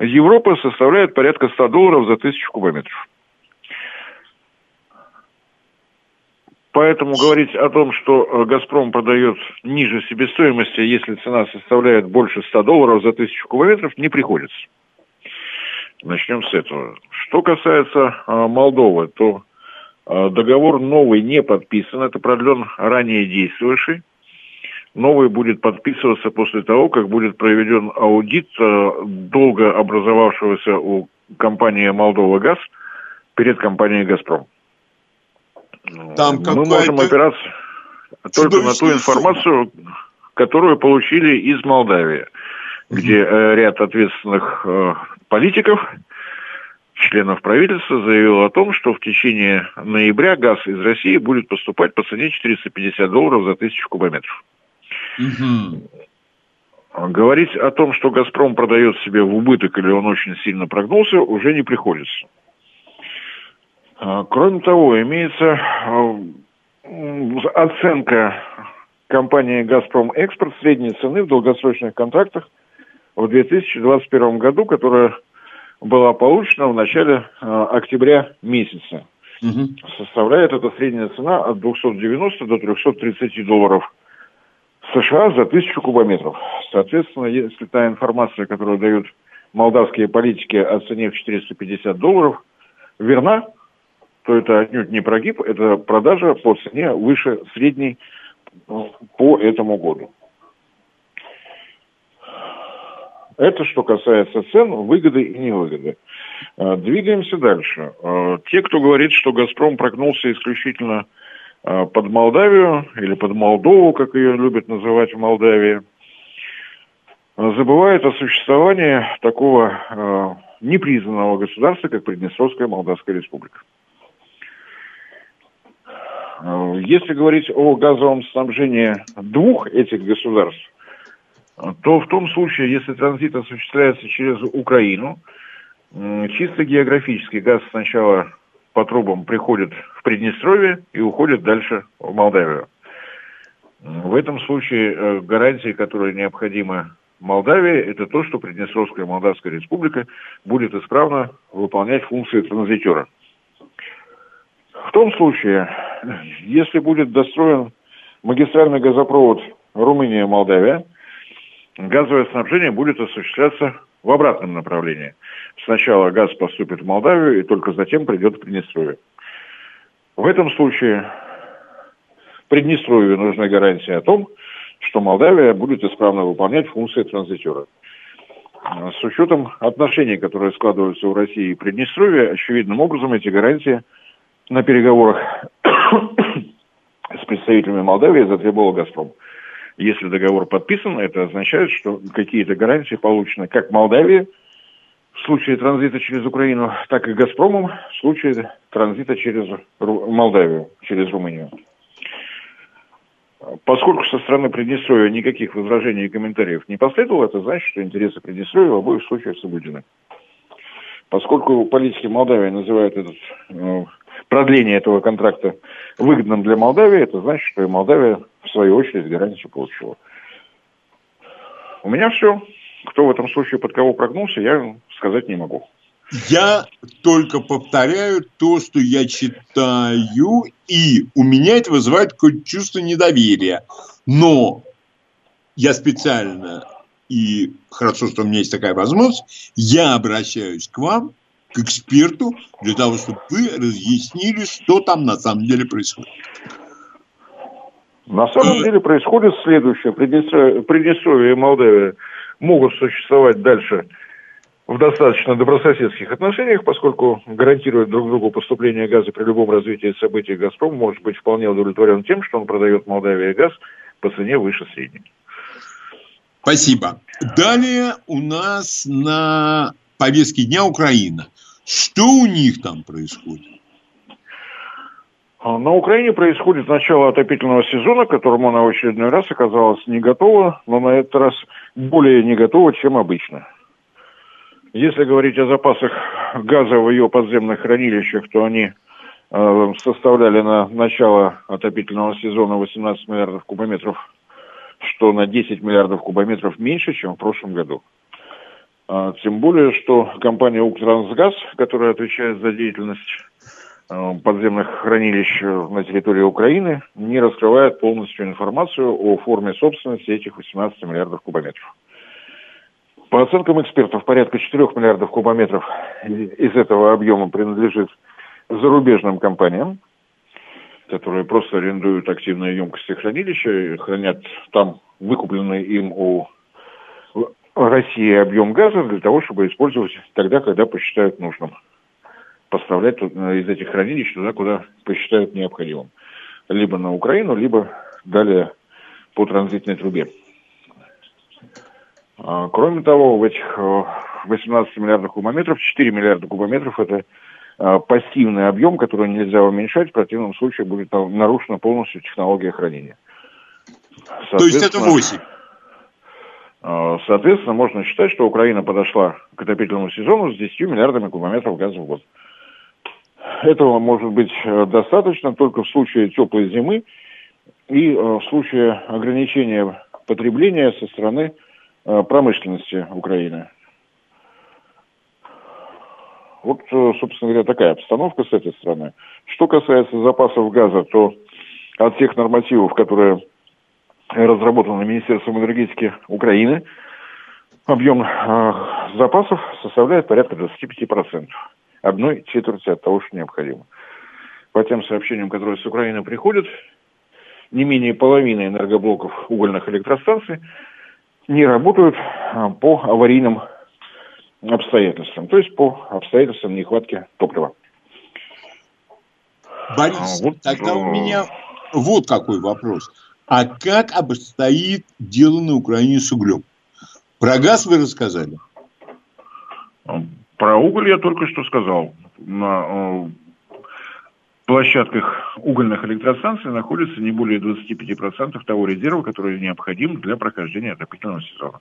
Европы составляет порядка 100 долларов за тысячу кубометров. Поэтому говорить о том, что э, «Газпром» продает ниже себестоимости, если цена составляет больше 100 долларов за тысячу кубометров, не приходится. Начнем с этого. Что касается э, Молдовы, то э, договор новый не подписан, это продлен ранее действующий. Новый будет подписываться после того, как будет проведен аудит долго образовавшегося у компании «Молдова Газ» перед компанией «Газпром». Там Мы можем опираться только на ту информацию, которую получили из Молдавии, где э, ряд ответственных э, политиков, членов правительства заявил о том, что в течение ноября газ из России будет поступать по цене 450 долларов за тысячу кубометров. Угу. Говорить о том, что «Газпром» продает себе в убыток или он очень сильно прогнулся, уже не приходится. А, кроме того, имеется а, оценка компании «Газпром Экспорт» средней цены в долгосрочных контрактах в 2021 году, которая была получена в начале октября месяца. Угу. Составляет эта средняя цена от 290 до 330 долларов США за тысячу кубометров. Соответственно, если та информация, которую дают молдавские политики о цене в 450 долларов, верна, то это отнюдь не прогиб, это продажа по цене выше средней э, по этому году. Это что касается цен, выгоды и невыгоды. Э, двигаемся дальше. Э, те, кто говорит, что «Газпром» прогнулся исключительно под Молдавию или под Молдову, как ее любят называть в Молдавии, забывают о существовании такого непризнанного государства, как Приднестровская Молдавская Республика. Если говорить о газовом снабжении двух этих государств, то в том случае, если транзит осуществляется через Украину, чисто географически газ сначала по трубам приходит в Приднестровье и уходит дальше в Молдавию. В этом случае э, гарантии, которые необходимы Молдавии, это то, что Приднестровская Молдавская Республика будет исправно выполнять функции транзитера. В том случае, если будет достроен магистральный газопровод Румыния-Молдавия, газовое снабжение будет осуществляться в обратном направлении. Сначала газ поступит в Молдавию и только затем придет в Приднестровье. В этом случае Приднестровью нужна гарантия о том, что Молдавия будет исправно выполнять функции транзитера. С учетом отношений, которые складываются у России и Приднестровья, очевидным образом эти гарантии – на переговорах [coughs] с представителями Молдавии затребовал «Газпром». Если договор подписан, это означает, что какие-то гарантии получены как Молдавии в случае транзита через Украину, так и Газпромом в случае транзита через Молдавию, через Румынию. Поскольку со стороны Приднестровья никаких возражений и комментариев не последовало, это значит, что интересы Приднестровья в обоих случаях соблюдены. Поскольку политики Молдавии называют этот, э, продление этого контракта выгодным для Молдавии, это значит, что и Молдавия в свою очередь гарантию получила. У меня все. Кто в этом случае под кого прогнулся, я сказать не могу. Я только повторяю то, что я читаю, и у меня это вызывает какое-то чувство недоверия. Но я специально, и хорошо, что у меня есть такая возможность, я обращаюсь к вам, к эксперту, для того, чтобы вы разъяснили, что там на самом деле происходит. На самом деле происходит следующее. Приднестровье и Молдавия могут существовать дальше в достаточно добрососедских отношениях, поскольку гарантирует друг другу поступление газа при любом развитии событий «Газпром» может быть вполне удовлетворен тем, что он продает Молдавии газ по цене выше средней. Спасибо. Далее у нас на повестке дня Украина. Что у них там происходит? А, на Украине происходит начало отопительного сезона, к которому она в очередной раз оказалась не готова, но на этот раз более не готова, чем обычно. Если говорить о запасах газа в ее подземных хранилищах, то они э, составляли на начало отопительного сезона 18 миллиардов кубометров, что на 10 миллиардов кубометров меньше, чем в прошлом году. А, тем более, что компания «Укртрансгаз», которая отвечает за деятельность подземных хранилищ на территории Украины, не раскрывает полностью информацию о форме собственности этих 18 миллиардов кубометров. По оценкам экспертов, порядка 4 миллиардов кубометров из этого объема принадлежит зарубежным компаниям, которые просто арендуют активные емкости хранилища хранят там выкупленный им у России объем газа для того, чтобы использовать тогда, когда посчитают нужным. Поставлять из этих хранилищ туда, куда посчитают необходимым. Либо на Украину, либо далее по транзитной трубе. А, кроме того, в этих 18 э, миллиардах кубометров, 4 миллиарда кубометров – это э, пассивный объем, который нельзя уменьшать, в противном случае будет нарушена полностью технология хранения. То есть это 8? Э, соответственно, можно считать, что Украина подошла к отопительному сезону с 10 миллиардами кубометров газа в год. Этого может быть достаточно только в случае теплой зимы и в случае ограничения потребления со стороны Э, промышленности Украины. Вот, э, собственно говоря, такая обстановка с этой стороны. Что касается запасов газа, то от тех нормативов, которые разработаны Министерством энергетики Украины, объем э, запасов составляет порядка 25%. Одной четверти от того, что необходимо. По тем сообщениям, которые с Украины приходят, не менее половины энергоблоков угольных электростанций не работают а, по аварийным обстоятельствам, то есть по обстоятельствам нехватки топлива. Борис, а, вот, тогда у меня вот какой вопрос. А как обстоит дело на Украине с углем? Про газ вы рассказали? Про уголь я только что сказал. На, э, площадках угольных электростанций находится не более 25% того резерва, который необходим для прохождения отопительного сезона.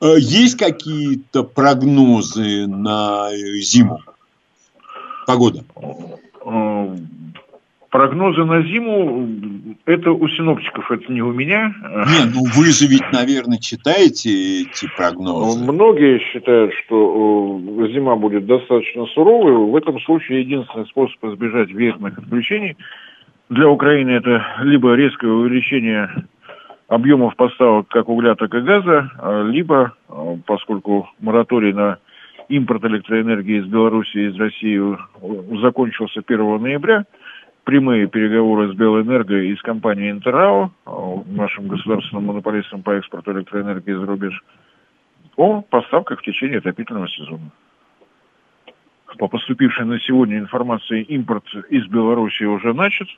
Э, есть какие-то прогнозы на зиму? Погода? Э, Прогнозы на зиму, это у синоптиков, это не у меня. Не, ну вы же ведь, наверное, читаете эти прогнозы. Многие считают, что э, зима будет достаточно суровой. В этом случае единственный способ избежать верных отключений для Украины это либо резкое увеличение объемов поставок как угля, так и газа, а либо, э, поскольку мораторий на импорт электроэнергии из Беларуси и из России закончился 1 ноября, прямые переговоры с Белэнерго и с компанией Интерао, нашим государственным монополистом по экспорту электроэнергии за рубеж, о поставках в течение отопительного сезона. По поступившей на сегодня информации, импорт из Беларуси уже начат.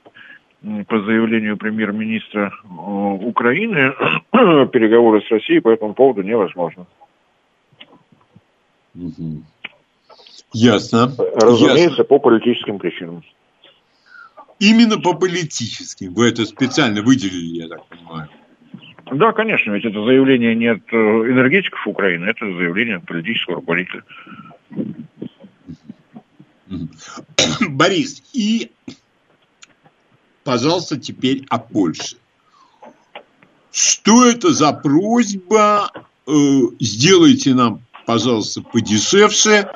по заявлению премьер-министра Украины, [clears throat] переговоры с Россией по этому поводу невозможны. Ясно. Разумеется, Ясно. по политическим причинам. Именно по политическим. Вы это специально выделили, я так понимаю. Да, конечно, ведь это заявление не от э, энергетиков Украины, это заявление от политического руководителя. [coughs] Борис, и, пожалуйста, теперь о Польше. Что это за просьба? Э, сделайте нам, пожалуйста, подешевше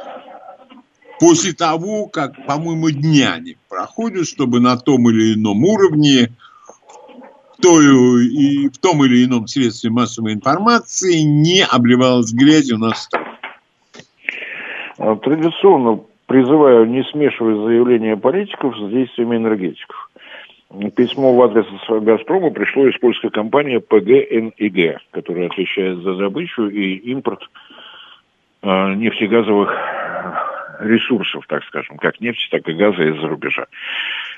после того, как, по-моему, дня не проходят, чтобы на том или ином уровне то и в том или ином средстве массовой информации не обливалась грязью на. А, традиционно призываю не смешивать заявления политиков с действиями энергетиков. Письмо в адрес «Газпрома» пришло из польской компании ПГНИГ, которая отвечает за добычу и импорт э, нефтегазовых ресурсов, так скажем, как нефти, так и газа из-за рубежа.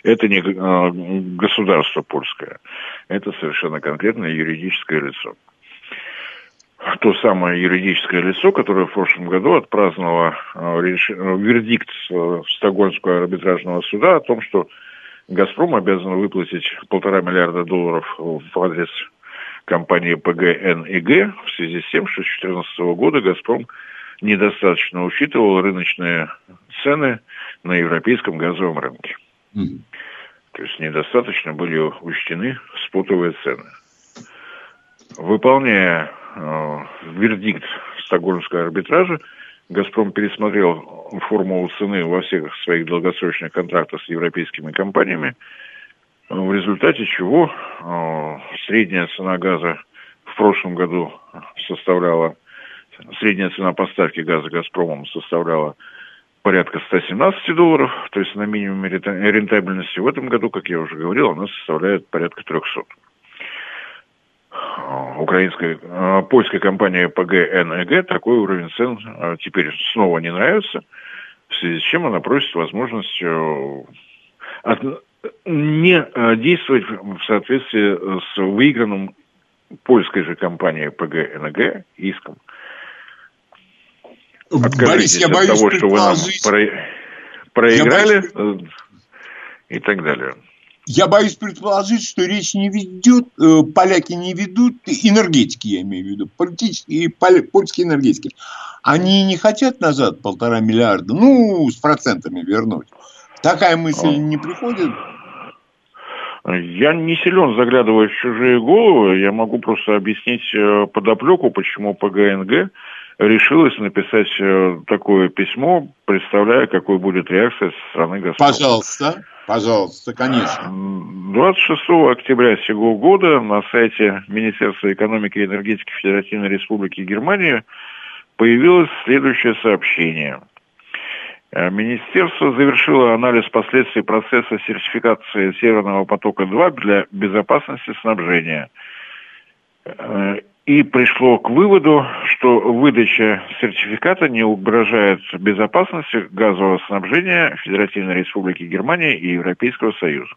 Это не э, государство польское, это совершенно конкретное юридическое лицо. То самое юридическое лицо, которое в прошлом году отпраздновало э, реш... вердикт Стокгольмского арбитражного суда о том, что «Газпром» обязан выплатить полтора миллиарда долларов в адрес компании ПГНИГ в связи с тем, что с 2014 года «Газпром» недостаточно учитывал рыночные цены на европейском газовом рынке. Mm-hmm. То есть недостаточно были учтены спотовые цены. Выполняя э, вердикт Стокгольмского арбитража, «Газпром» пересмотрел формулу цены во всех своих долгосрочных контрактах с европейскими компаниями, в результате чего э, средняя цена газа в прошлом году составляла средняя цена поставки газа «Газпромом» составляла порядка 117 долларов, то есть на минимуме рентабельности. В этом году, как я уже говорил, она составляет порядка 300. Украинская, а, польская компания ПГНЭГ такой уровень цен а, теперь снова не нравится, в связи с чем она просит возможность э, от, не действовать в соответствии с выигранным польской же компанией ПГНГ иском – Борис, я боюсь того, что вы нам про... проиграли боюсь... и так далее. Я боюсь предположить, что речь не ведет, э, поляки не ведут, энергетики я имею в виду, политические, польские энергетики. Они не хотят назад полтора миллиарда, ну, с процентами вернуть. Такая мысль не приходит? Я не силен заглядывать в чужие головы, я могу просто объяснить э, подоплеку, почему ПГНГ решилась написать э, такое письмо, представляя, какой будет реакция со стороны «Газпрома». Пожалуйста, пожалуйста, конечно. 26 октября сего года на сайте Министерства экономики и энергетики Федеративной Республики Германия появилось следующее сообщение. Э, Министерство завершило анализ последствий процесса сертификации Северного потока-2 для безопасности снабжения э, и пришло к выводу, что выдача сертификата не угрожает безопасности газового снабжения Федеративной Республики Германия и Европейского Союза.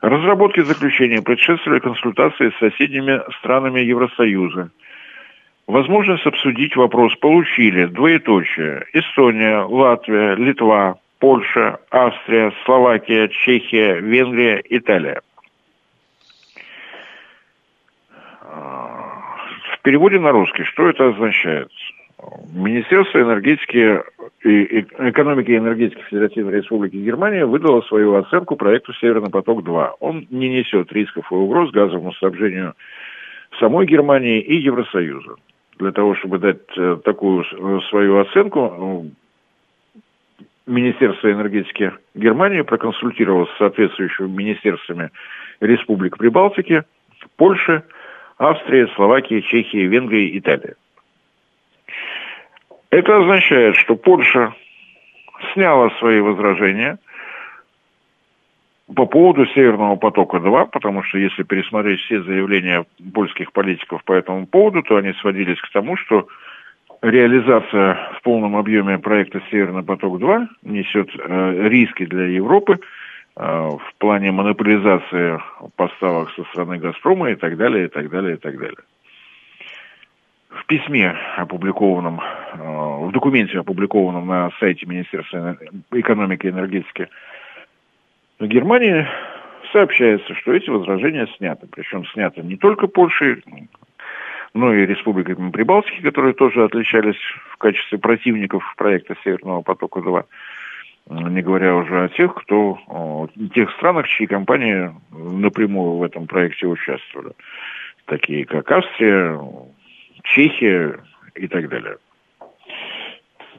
Разработке заключения предшествовали консультации с соседними странами Евросоюза. Возможность обсудить вопрос получили двоеточие Эстония, Латвия, Литва, Польша, Австрия, Словакия, Чехия, Венгрия, Италия. Переводе на русский, что это означает? Министерство энергетики и экономики и энергетики Федеративной Республики Германия выдало свою оценку проекту «Северный поток-2». Он не несет рисков и угроз газовому снабжению самой Германии и Евросоюза. Для того, чтобы дать э, такую э, свою оценку, Министерство энергетики Германии проконсультировалось с соответствующими министерствами республик Прибалтики, Польши, Австрия, Словакия, Чехия, Венгрия, Италия. Это означает, что Польша сняла свои возражения по поводу Северного потока-2, потому что если пересмотреть все заявления польских политиков по этому поводу, то они сводились к тому, что реализация в полном объеме проекта Северный поток-2 несет э, риски для Европы, в плане монополизации поставок со стороны «Газпрома» и так далее, и так далее, и так далее. В письме, опубликованном, в документе, опубликованном на сайте Министерства экономики и энергетики Германии, сообщается, что эти возражения сняты. Причем сняты не только Польшей, но и республиками Прибалтики, которые тоже отличались в качестве противников проекта Северного потока-2 не говоря уже о тех, кто, о тех странах, чьи компании напрямую в этом проекте участвовали, такие как Австрия, Чехия и так далее.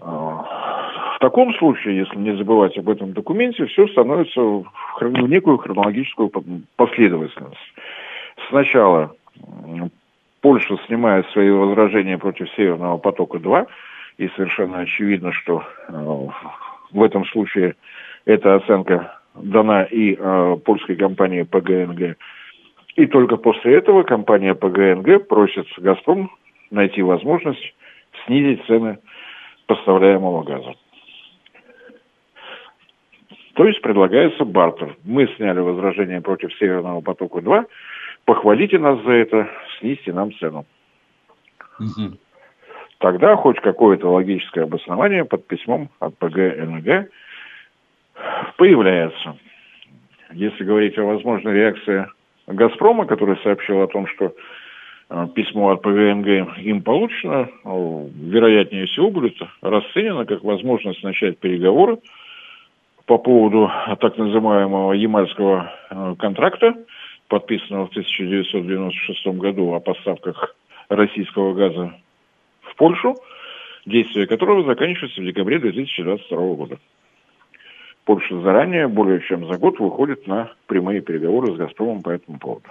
А, в таком случае, если не забывать об этом документе, все становится в некую хронологическую последовательность. Сначала Польша снимает свои возражения против Северного потока-2, и совершенно очевидно, что э, в этом случае эта оценка дана и э, польской компании ПГНГ. И только после этого компания ПГНГ просит «Газпром» найти возможность снизить цены поставляемого газа. То есть предлагается бартер. Мы сняли возражение против Северного потока-2, похвалите нас за это, снизьте нам цену. Угу. Тогда хоть какое-то логическое обоснование под письмом от ПГНГ появляется. Если говорить о возможной реакции «Газпрома», который сообщил о том, что э, письмо от ПГНГ им получено, э, вероятнее всего будет расценено как возможность начать переговоры по поводу так называемого Ямальского э, контракта, подписанного в 1996 году о поставках российского газа Польшу, действие которого заканчивается в декабре 2022 года. Польша заранее, более чем за год, выходит на прямые переговоры с «Газпромом» по этому поводу.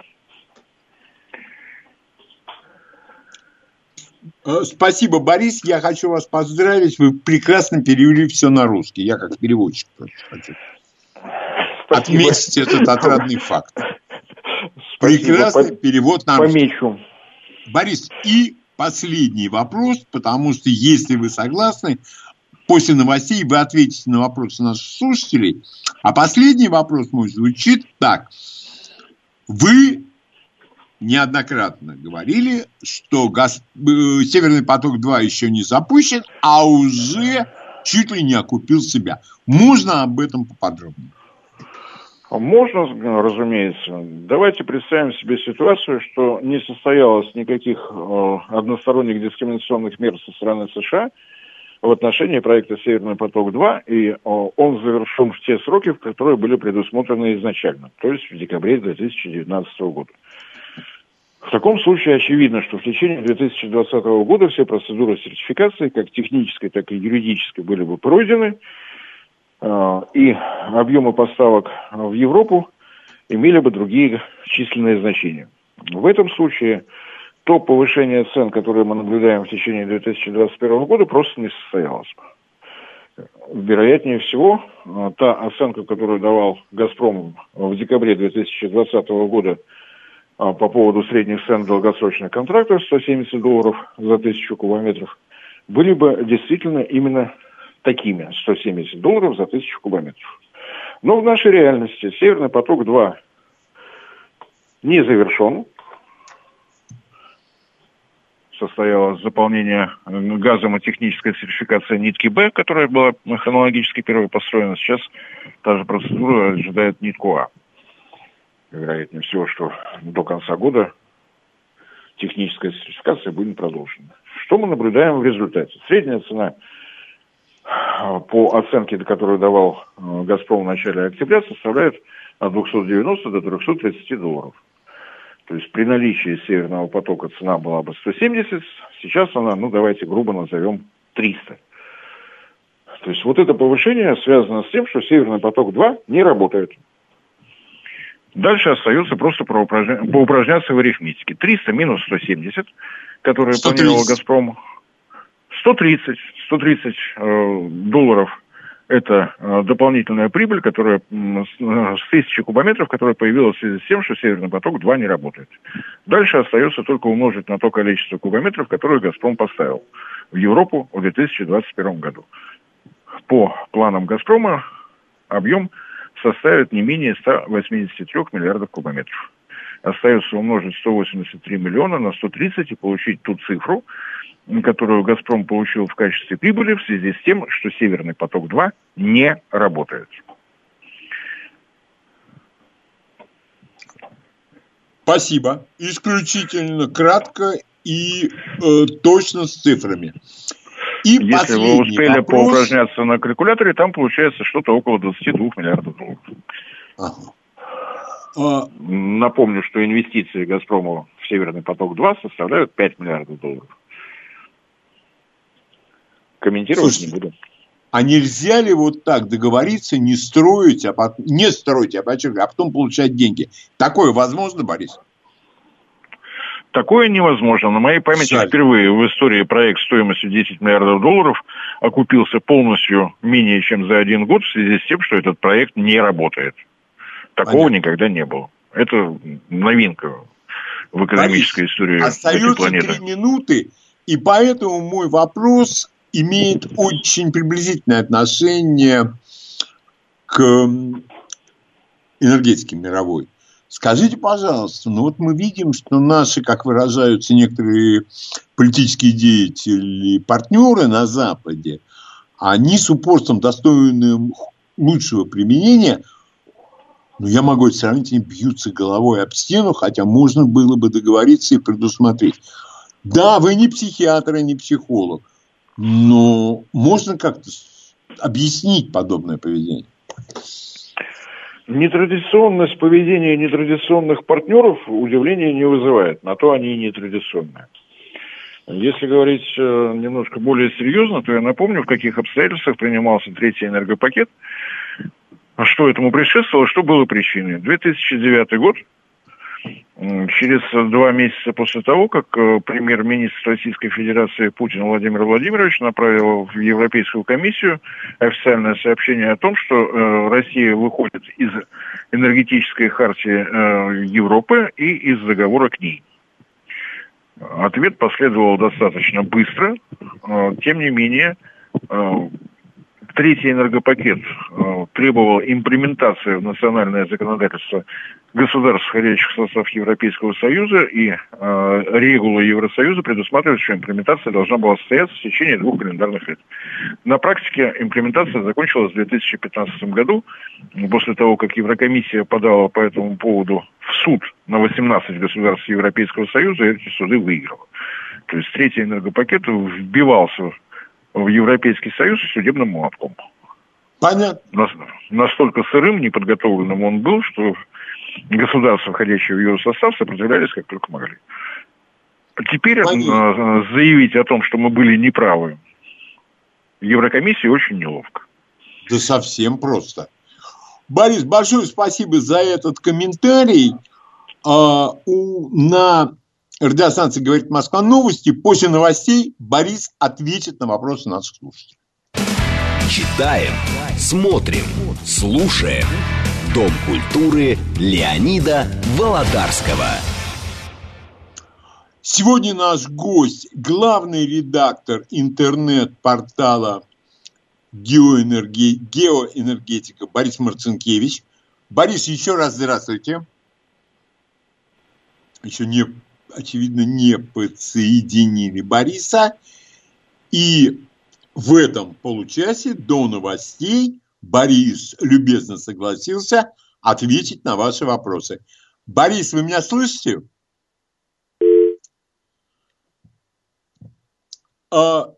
Э, спасибо, Борис. Я хочу вас поздравить. Вы прекрасно перевели все на русский. Я как переводчик хочу Спасибо. отметить этот отрадный факт. Спасибо. Прекрасный перевод на русский. Помечу. Борис, и последний вопрос, потому что если вы согласны, после новостей вы ответите на вопросы наших слушателей. А последний вопрос мой звучит так. Вы неоднократно говорили, что газ... Э, Северный поток-2 еще не запущен, а уже чуть ли не окупил себя. Можно об этом поподробнее? Можно, разумеется. Давайте представим себе ситуацию, что не состоялось никаких э, односторонних дискриминационных мер со стороны США в отношении проекта «Северный поток-2», и э, он завершен в те сроки, которые были предусмотрены изначально, то есть в декабре 2019 года. В таком случае очевидно, что в течение 2020 года все процедуры сертификации, как технической, так и юридической, были бы пройдены, и объемы поставок в Европу имели бы другие численные значения. В этом случае то повышение цен, которое мы наблюдаем в течение 2021 года, просто не состоялось бы. Вероятнее всего, э, та оценка, которую давал «Газпром» в декабре 2020 года – а, по поводу средних цен долгосрочных контрактов 170 долларов за тысячу кубометров были бы действительно именно такими 170 долларов за тысячу кубометров. Но в нашей реальности Северный поток-2 не завершен. Состоялось заполнение газом и техническая сертификация нитки Б, которая была хронологически первой построена. Сейчас та же процедура ожидает нитку А вероятнее всего, что до конца года техническая сертификация будет продолжена. Что мы наблюдаем в результате? Средняя цена по оценке, которую давал а, «Газпром» в начале октября, составляет от 290 до 330 долларов. То есть при наличии Северного потока цена была бы 170, сейчас она, ну давайте грубо назовем, 300. То есть вот это повышение связано с тем, что Северный поток-2 не работает. Дальше остается просто поупражняться в арифметике. 300 минус 170, которые 130. планировал «Газпром». 130, 130 э, долларов – это э, дополнительная прибыль, которая с тысячи кубометров, которая появилась в связи с тем, что «Северный поток-2» не работает. Дальше остается только умножить на то количество кубометров, которое «Газпром» поставил в Европу в 2021 году. По планам «Газпрома» объем – составит не менее 183 миллиардов кубометров. Остается умножить 183 миллиона на 130 и получить ту цифру, которую «Газпром» получил в качестве прибыли в связи с тем, что «Северный поток-2» не работает. Спасибо. Исключительно кратко и э, точно с цифрами. И Если вы успели вопрос... поупражняться на калькуляторе, там получается что-то около 22 миллиардов долларов. Ага. Напомню, что инвестиции «Газпрома» в «Северный поток-2» составляют 5 миллиардов долларов. Комментировать Слушайте, не буду. А нельзя ли вот так договориться, не строить, а потом, не строить, а, а потом получать деньги? Такое возможно, Борис? Такое невозможно. На моей памяти Жаль. впервые в истории проект стоимостью 10 миллиардов долларов окупился полностью менее чем за один год в связи с тем, что этот проект не работает. Такого Понятно. никогда не было. Это новинка в экономической Борис, истории остается этой планеты. три минуты, и поэтому мой вопрос имеет очень приблизительное отношение к энергетике мировой. Скажите, пожалуйста, ну вот мы видим, что наши, как выражаются некоторые политические деятели, партнеры на Западе, они с упорством, достойным лучшего применения, ну, я могу сравнить, они бьются головой об стену, хотя можно было бы договориться и предусмотреть. Да, вы не психиатр и не психолог, но можно как-то объяснить подобное поведение. Нетрадиционность поведения нетрадиционных партнеров удивления не вызывает. На то они и нетрадиционные. Если говорить э, немножко более серьезно, то я напомню, в каких обстоятельствах принимался третий энергопакет, что этому предшествовало, что было причиной. 2009 год – Через два месяца после того, как э, премьер-министр Российской Федерации Путин Владимир Владимирович направил в Европейскую комиссию официальное сообщение о том, что э, Россия выходит из энергетической хартии э, Европы и из договора к ней. Ответ последовал достаточно быстро. Тем не менее, третий энергопакет э, требовал имплементации в национальное законодательство государств, входящих в состав Европейского Союза, и э, регулы Евросоюза предусматривают, что имплементация должна была состояться в течение двух календарных лет. На практике имплементация закончилась в 2015 году, после того, как Еврокомиссия подала по этому поводу в суд на 18 государств Европейского Союза, и эти суды выиграла. То есть третий энергопакет вбивался в Европейский Союз судебным молотком. Понятно. Настолько сырым, неподготовленным он был, что государства, входящие в его состав, сопротивлялись как только могли. Теперь Понятно. Э, заявить о том, что мы были неправы, Еврокомиссии очень неловко. Да совсем просто. Борис, большое спасибо за этот комментарий. А, у, на радиостанция «Говорит Москва» новости. После новостей Борис ответит на вопросы наших слушателей. Читаем, смотрим, слушаем. Дом культуры Леонида Володарского. Сегодня наш гость, главный редактор интернет-портала Геоэнерги... Геоэнергетика Борис Марцинкевич. Борис, еще раз здравствуйте. Еще не очевидно, не подсоединили Бориса. И в этом получасе до новостей Борис любезно согласился ответить на ваши вопросы. Борис, вы меня слышите? А,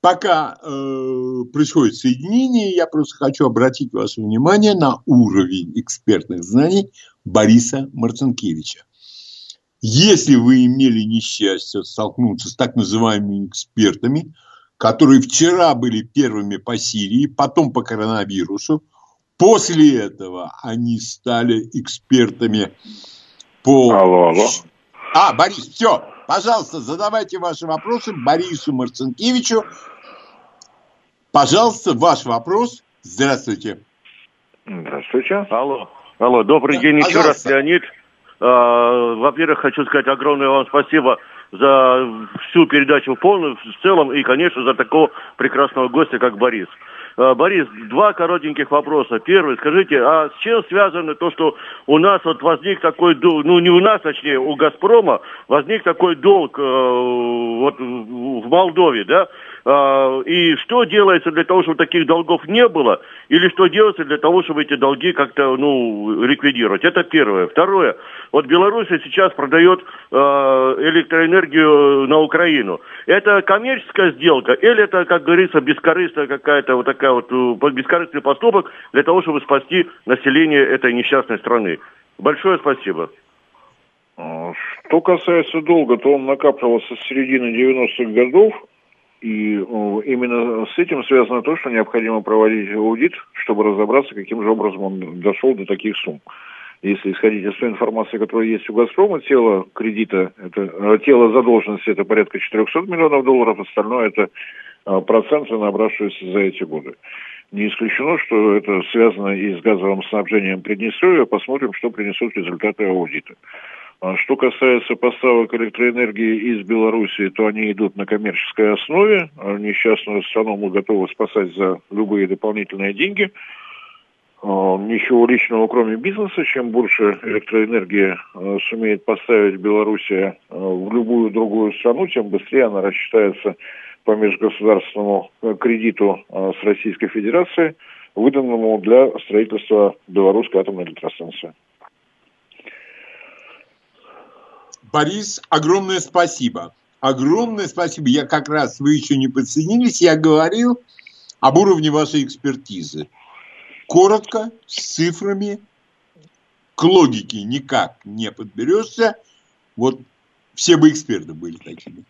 пока э, происходит соединение, я просто хочу обратить ваше внимание на уровень экспертных знаний Бориса Марцинкевича. Если вы имели несчастье столкнуться с так называемыми экспертами, которые вчера были первыми по Сирии, потом по коронавирусу, после этого они стали экспертами по... Алло, алло. А, Борис, все, пожалуйста, задавайте ваши вопросы Борису Марцинкевичу. Пожалуйста, ваш вопрос. Здравствуйте. Здравствуйте. Алло. Алло, добрый да, день еще раз, Леонид. А, во-первых, хочу сказать огромное вам спасибо за всю передачу в полную, в целом, и, конечно, за такого прекрасного гостя, как Борис. Э, Борис, два коротеньких вопроса. Первый, скажите, а с чем связано то, что у нас вот возник такой долг, ну не у нас, точнее, у «Газпрома» возник такой долг э, вот в Молдове, да? А, и что делается для того, чтобы таких долгов не было, или что делается для того, чтобы эти долги как-то ну, ликвидировать. Это первое. Второе. Вот Беларусь сейчас продает э, электроэнергию на Украину. Это коммерческая сделка или это, как говорится, бескорыстная какая-то вот такая вот э, бескорыстный поступок для того, чтобы спасти население этой несчастной страны? Большое спасибо. Что касается долга, то он накапливался с середины 90-х годов. И именно с этим связано то, что необходимо проводить аудит, чтобы разобраться, каким же образом он дошел до таких сумм. Если исходить из той информации, которая есть у «Газпрома», тело кредита, это, э, тело задолженности это порядка 400 миллионов долларов, остальное это э, проценты, набравшиеся за эти годы. Не исключено, что это связано и с газовым снабжением Приднестровья. Посмотрим, что принесут результаты аудита. А что касается поставок электроэнергии из Белоруссии, то они идут на коммерческой основе. А несчастную страну мы готовы спасать за любые дополнительные деньги. А, ничего личного, кроме бизнеса. Чем больше электроэнергии сумеет поставить Белоруссия в любую другую страну, тем быстрее она рассчитается по межгосударственному э, кредиту с Российской Федерацией, выданному для строительства белорусской атомной электростанции. Борис, огромное спасибо. Огромное спасибо. Я как раз, вы еще не подсоединились, я говорил об уровне вашей экспертизы. Коротко, с цифрами, к логике никак не подберешься. Вот все бы эксперты были такими.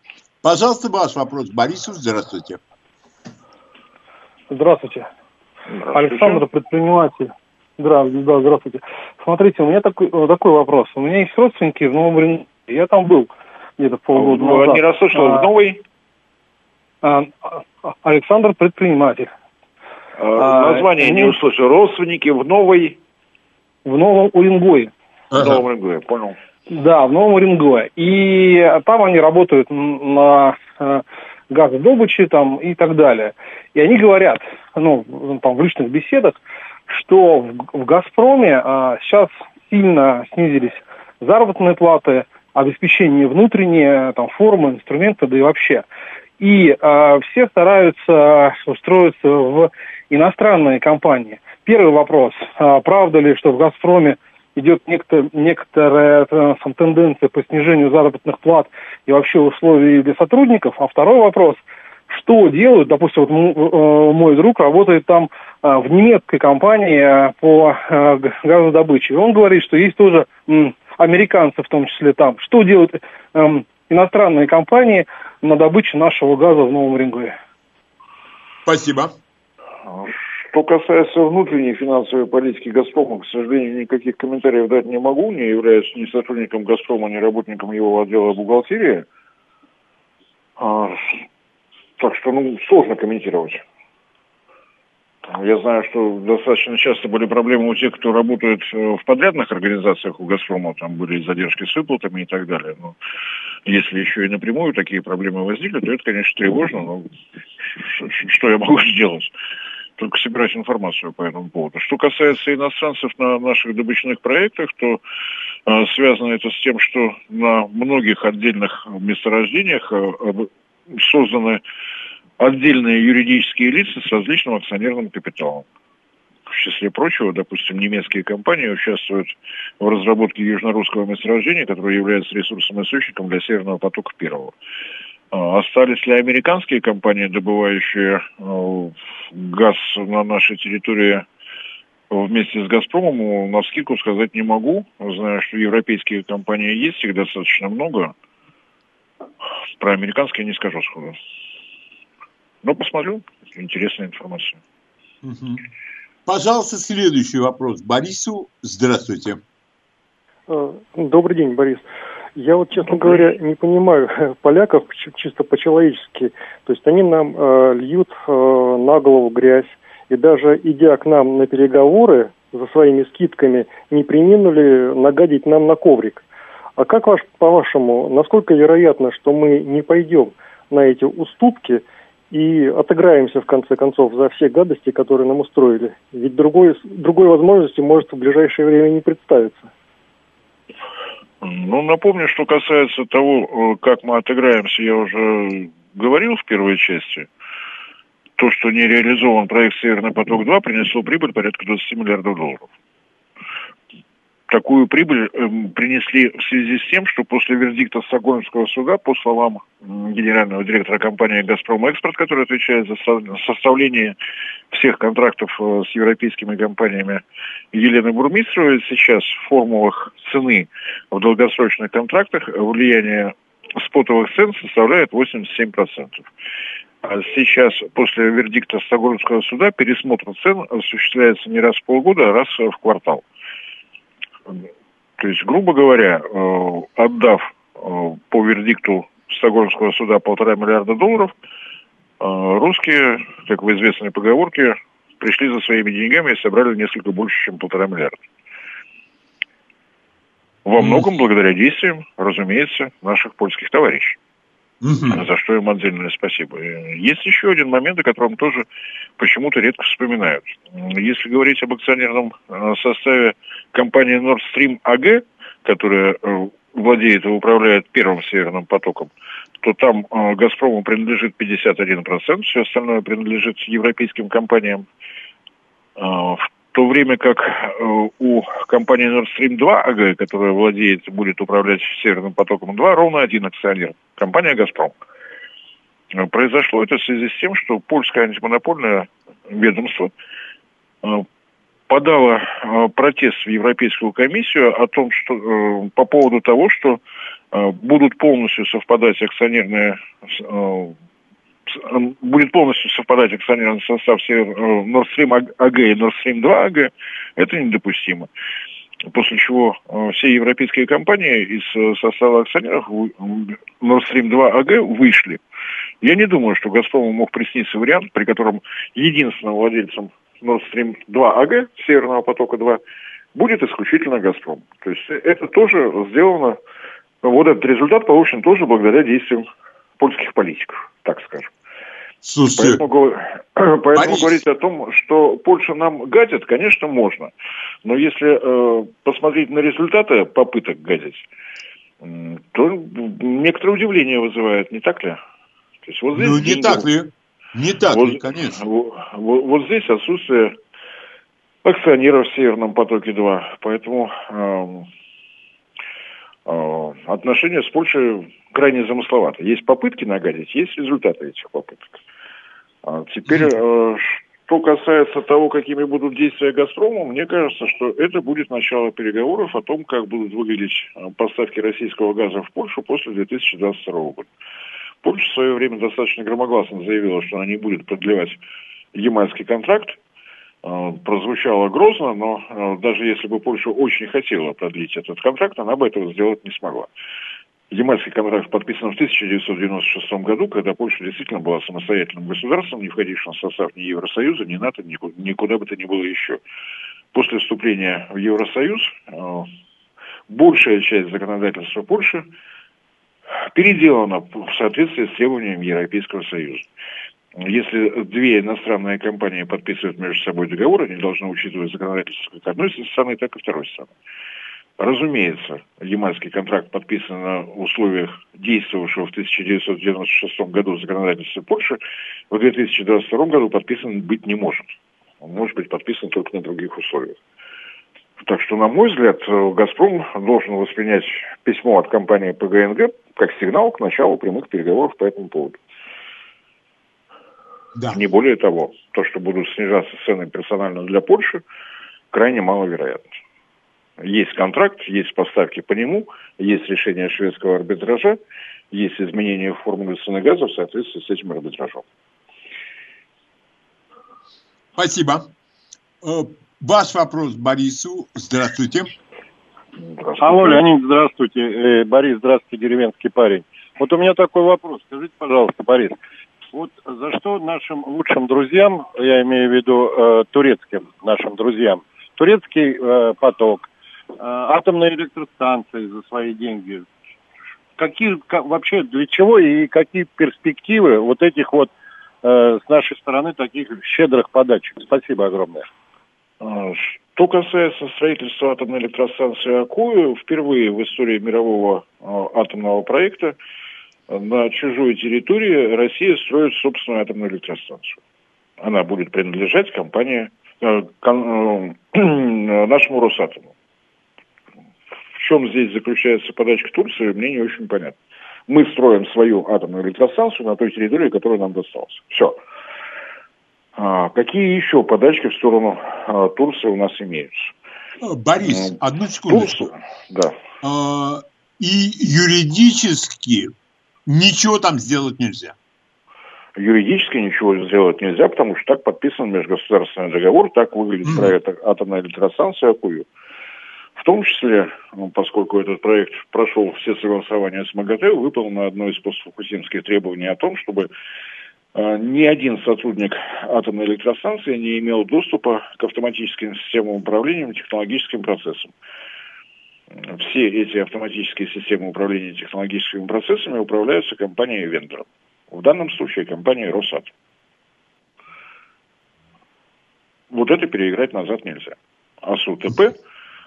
Пожалуйста, ваш вопрос. Борису, здравствуйте. Здравствуйте. здравствуйте. Александр, предприниматель. Здравствуйте, да, здравствуйте. Смотрите, у меня такой, такой вопрос. У меня есть родственники в Новом Ренге. Я там был где-то полгода а, назад. Не расслышал, а, в новый? А, Александр предприниматель. А, название а, не услышал. Родственники в новой... В Новом Уренгое. Ага. В Новом Уренгое, понял. Да, в Новом Уренгое. И там они работают на э, газодобыче там и так далее. И они говорят, ну, там в личных беседах, что в, в «Газпроме» а, сейчас сильно снизились заработные платы, обеспечение внутреннее, там, формы, инструменты, да и вообще. И э, все стараются устроиться в иностранные компании. Первый вопрос. Э, правда ли, что в «Газпроме» идет некто, некоторая э, там, тенденция по снижению заработных плат и вообще условий для сотрудников? А второй вопрос. Что делают, допустим, вот э, мой друг работает там э, в немецкой компании по газодобыче. И он говорит, что есть тоже американцы в том числе там. Что делают эм, иностранные компании на добыче нашего газа в Новом Рингое? Спасибо. Что касается внутренней финансовой политики «Газпрома», к сожалению, никаких комментариев дать не могу, не являюсь ни сотрудником «Газпрома», ни работником его отдела бухгалтерии. А, так что, ну, сложно комментировать. Я знаю, что достаточно часто были проблемы у тех, кто работает э, в подрядных организациях у «Газпрома», там были задержки с выплатами и так далее. Но если еще и напрямую такие проблемы возникли, то это, конечно, тревожно, но что я могу [laughs] сделать? Только собирать информацию по этому поводу. Что касается иностранцев на наших добычных проектах, то э, связано это с тем, что на многих отдельных месторождениях э, созданы отдельные юридические лица с различным акционерным капиталом. В числе прочего, допустим, немецкие компании участвуют в разработке южно-русского месторождения, которое является ресурсным источником для Северного потока первого. А остались ли американские компании, добывающие э, газ на нашей территории вместе с «Газпромом», на вскидку сказать не могу. Знаю, что европейские компании есть, их достаточно много. Про американские не скажу сходу. Но посмотрю, интересная информация. Угу. Пожалуйста, следующий вопрос. Борису, здравствуйте. Э, добрый день, Борис. Я вот, честно говоря, не понимаю [laughs] поляков чисто по-человечески. То есть они нам э, льют э, на голову грязь. И даже идя к нам на переговоры за своими скидками, не приминули нагадить нам на коврик. А как ваш, по-вашему, насколько вероятно, что мы не пойдем на эти уступки – и отыграемся, в конце концов, за все гадости, которые нам устроили. Ведь другой, другой возможности может в ближайшее время не представиться. Ну, напомню, что касается того, э, как мы отыграемся, я уже говорил в первой части. То, что не реализован проект «Северный поток-2», принесло прибыль порядка 20 миллиардов долларов такую прибыль э, принесли в связи с тем, что после вердикта Стокгольмского суда, по словам генерального директора компании «Газпром Экспорт», который отвечает за составление всех контрактов э, с европейскими компаниями, Елены Бурмистровой, сейчас в формулах цены в долгосрочных контрактах влияние спотовых цен составляет 87%. А сейчас, после вердикта Стокгольмского суда, пересмотр цен осуществляется не раз в полгода, а раз в квартал. То есть, грубо говоря, э, отдав э, по вердикту Стокгольмского суда полтора миллиарда долларов, э, русские, как в известной поговорке, пришли за своими деньгами и собрали несколько больше, чем полтора миллиарда. Во многом благодаря действиям, разумеется, наших польских товарищей. За что им отдельное спасибо. Есть еще один момент, о котором тоже почему-то редко вспоминают. Если говорить об акционерном э, составе компании Nord Stream AG, которая э, владеет и управляет первым северным потоком, то там э, «Газпрому» принадлежит 51%, все остальное принадлежит европейским компаниям. В то время как э, у компании Nord Stream 2 АГ, которая владеет, будет управлять Северным потоком 2, ровно один акционер, компания «Газпром». Э, произошло это в связи с тем, что польское антимонопольное ведомство э, подало протест в Европейскую комиссию о том, что по поводу того, что будут полностью совпадать акционерные будет полностью совпадать акционерный состав э, Nord Stream АГ и Nord Stream 2 АГ, это недопустимо. После чего э, все европейские компании из э, состава акционеров Nord Stream 2 АГ вышли. Я не думаю, что «Газпрому» мог присниться вариант, при котором единственным владельцем Nord Stream 2 АГ, Северного потока-2, будет исключительно «Газпром». То есть это тоже сделано, вот этот результат получен тоже благодаря действиям польских политиков, так скажем. Слушайте, поэтому, [clears throat] поэтому Борис... говорить о том, что Польша нам гадит, конечно, можно. Но если э, посмотреть на результаты попыток гадить, то некоторое удивление вызывает, не так ли? То есть вот здесь ну, не деньги, так ли? Не так вот, ли, конечно. Вот, вот здесь отсутствие акционеров в Северном потоке-2. Поэтому э, э, отношения с Польшей крайне замысловаты. Есть попытки нагадить, есть результаты этих попыток. А теперь, э, что касается того, какими будут действия «Газпрома», мне кажется, что это будет начало переговоров о том, как будут выглядеть э, поставки российского газа в Польшу после 2022 года. Польша в свое время достаточно громогласно заявила, что она не будет продлевать ямальский контракт. Э, прозвучало грозно, но даже если бы Польша очень хотела продлить этот контракт, она бы этого сделать не смогла. Ямальский контракт подписан в 1996 году, когда Польша действительно была самостоятельным государством, не входившим в состав ни Евросоюза, ни НАТО, ни, никуда бы то ни было еще. После вступления в Евросоюз э, большая часть законодательства Польши переделана в соответствии с требованиями Европейского Союза. Если две иностранные компании подписывают между собой договор, они должны учитывать законодательство как одной страны, так и второй страны. Разумеется, Ямальский контракт подписан на условиях действовавшего в 1996 году законодательства Польши, в 2022 году подписан быть не может. Он может быть подписан только на других условиях. Так что, на мой взгляд, «Газпром» должен воспринять письмо от компании ПГНГ как сигнал к началу прямых переговоров по этому поводу. Да. Не более того, то, что будут снижаться цены персонально для Польши, крайне маловероятно. Есть контракт, есть поставки по нему, есть решение шведского арбитража, есть изменение формулы цены газа в соответствии с этим арбитражом. Спасибо. Э, ваш вопрос Борису. Здравствуйте. Здравствуйте. Алло, Леонид, здравствуйте. Э, Борис, здравствуйте, деревенский парень. Вот у меня такой вопрос. Скажите, пожалуйста, Борис, вот за что нашим лучшим друзьям, я имею в виду э, турецким нашим друзьям, турецкий э, поток, атомные электростанции за свои деньги. Какие как, вообще для чего и какие перспективы вот этих вот э, с нашей стороны таких щедрых подачек. Спасибо огромное. А, что касается строительства атомной электростанции Акую, впервые в истории мирового а, атомного проекта на чужой территории Россия строит собственную атомную электростанцию. Она будет принадлежать компании, э, кон, э, [clears throat] нашему Росатому. В чем здесь заключается подачка Турции, мне не очень понятно. Мы строим свою атомную электростанцию на той территории, которая нам досталась. Все. А, какие еще подачки в сторону а, Турции у нас имеются? Борис, а, одну секундочку. Турцию, да. А, и юридически ничего там сделать нельзя. Юридически ничего сделать нельзя, потому что так подписан межгосударственный договор, так выглядит mm-hmm. проект атомной электростанции Акую. Том числе, ну, поскольку этот проект прошел все согласования с МАГАТЭ, выполнено одно из постфукусимских требований о том, чтобы э, ни один сотрудник атомной электростанции не имел доступа к автоматическим системам управления технологическим процессам. Все эти автоматические системы управления технологическими процессами управляются компанией-вендором. В данном случае компанией Росатом. Вот это переиграть назад нельзя. А с УТП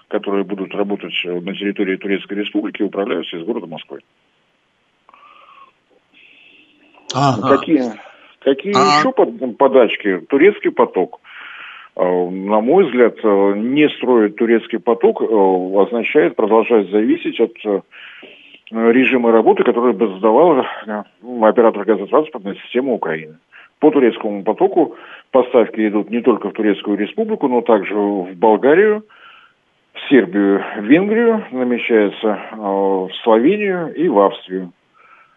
которые будут работать на территории Турецкой Республики, управляются из города Москвы. Ага. Какие, какие а... еще подачки? Турецкий поток. А, на мой взгляд, не строить турецкий поток а, означает продолжать зависеть от а, режима работы, который бы задавал оператор газотранспортной системы Украины. По турецкому потоку поставки идут не только в Турецкую республику, но также в Болгарию, в Сербию, в Венгрию, намечается э, в Словению и в Австрию.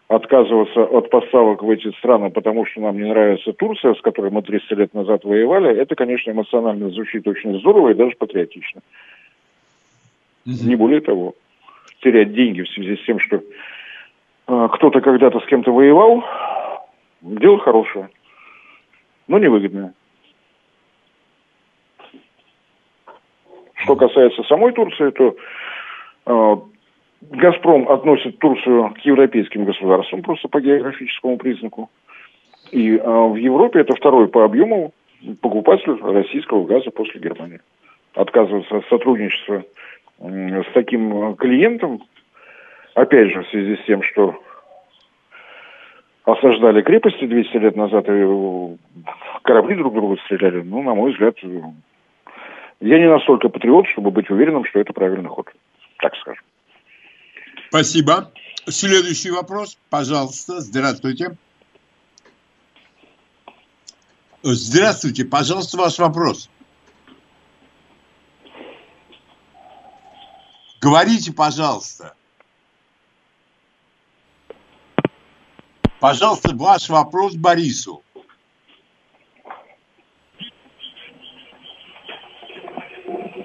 Отказываться от поставок в эти страны, потому что нам не нравится Турция, с которой мы 300 лет назад воевали, это, конечно, эмоционально звучит очень здорово и даже патриотично. Не более того, терять деньги в связи с тем, что э, кто-то когда-то с кем-то воевал, дело хорошее, но невыгодное. Что касается самой Турции, то э, «Газпром» относит Турцию к европейским государствам просто по географическому признаку. И э, в Европе это второй по объему покупатель российского газа после Германии. Отказываться от сотрудничества э, с таким клиентом, опять же, в связи с тем, что осаждали крепости 200 лет назад и корабли друг друга стреляли, ну, на мой взгляд, я не настолько патриот, чтобы быть уверенным, что это правильный ход. Так скажем. Спасибо. Следующий вопрос, пожалуйста. Здравствуйте. Здравствуйте, пожалуйста, ваш вопрос. Говорите, пожалуйста. Пожалуйста, ваш вопрос Борису.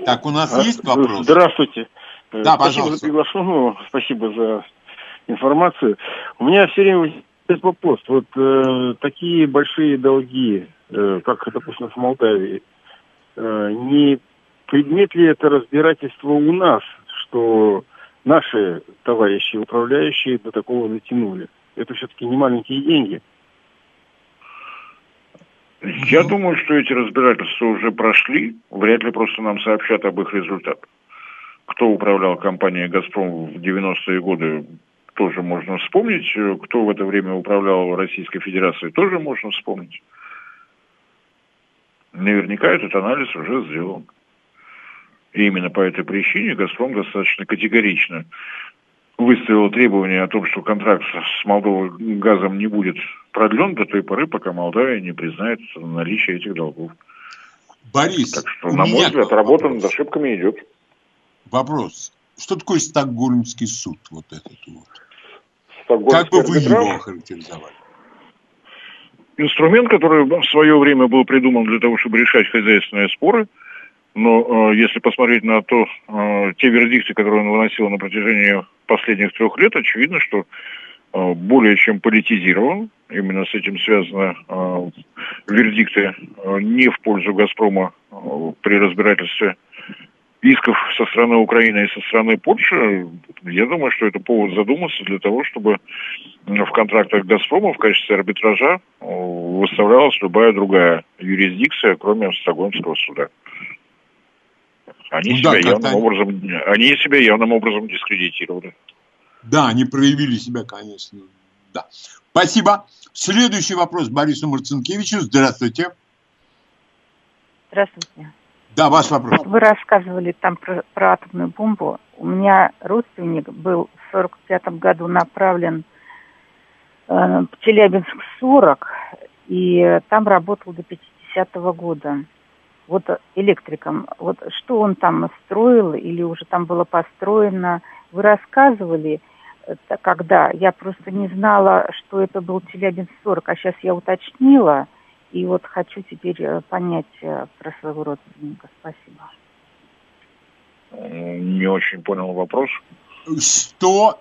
Так, у нас а, есть вопрос? Здравствуйте. Да, спасибо пожалуйста. за приглашение, спасибо за информацию. У меня все время возникает вопрос. Вот э, такие большие долги, э, как, допустим, в Молдавии, э, не предмет ли это разбирательства у нас, что наши товарищи управляющие до такого натянули? Это все-таки не маленькие деньги. Я думаю, что эти разбирательства уже прошли. Вряд ли просто нам сообщат об их результатах. Кто управлял компанией «Газпром» в 90-е годы, тоже можно вспомнить. Кто в это время управлял Российской Федерацией, тоже можно вспомнить. Наверняка этот анализ уже сделан. И именно по этой причине «Газпром» достаточно категорично выставил требование о том, что контракт с Молдовой газом не будет продлен до той поры, пока Молдавия не признает наличие этих долгов. Борис, так что, на мой взгляд, работа над ошибками идет. Вопрос. Что такое Стокгольмский суд? Вот этот вот. Как бы вы его охарактеризовали? Инструмент, который в свое время был придуман для того, чтобы решать хозяйственные споры – но э, если посмотреть на то, э, те вердикты, которые он выносил на протяжении последних трех лет, очевидно, что э, более чем политизирован. Именно с этим связаны э, вердикты э, не в пользу «Газпрома» э, при разбирательстве исков со стороны Украины и со стороны Польши, я думаю, что это повод задуматься для того, чтобы в контрактах «Газпрома» в качестве арбитража выставлялась любая другая юрисдикция, кроме Стокгольмского суда. Они, ну, себя да, явным образом, они себя явным образом дискредитировали. Да, они проявили себя, конечно. Да. Спасибо. Следующий вопрос Борису Марцинкевичу. Здравствуйте. Здравствуйте. Да, ваш вопрос. Вы рассказывали там про, про атомную бомбу. У меня родственник был в 45 году направлен э, в Челябинск-40, и там работал до 50-го года. Вот электриком. Вот что он там строил или уже там было построено? Вы рассказывали, это когда я просто не знала, что это был Челябинск-40, а сейчас я уточнила – и вот хочу теперь э, понять э, про своего родственника. Спасибо. Не очень понял вопрос. Что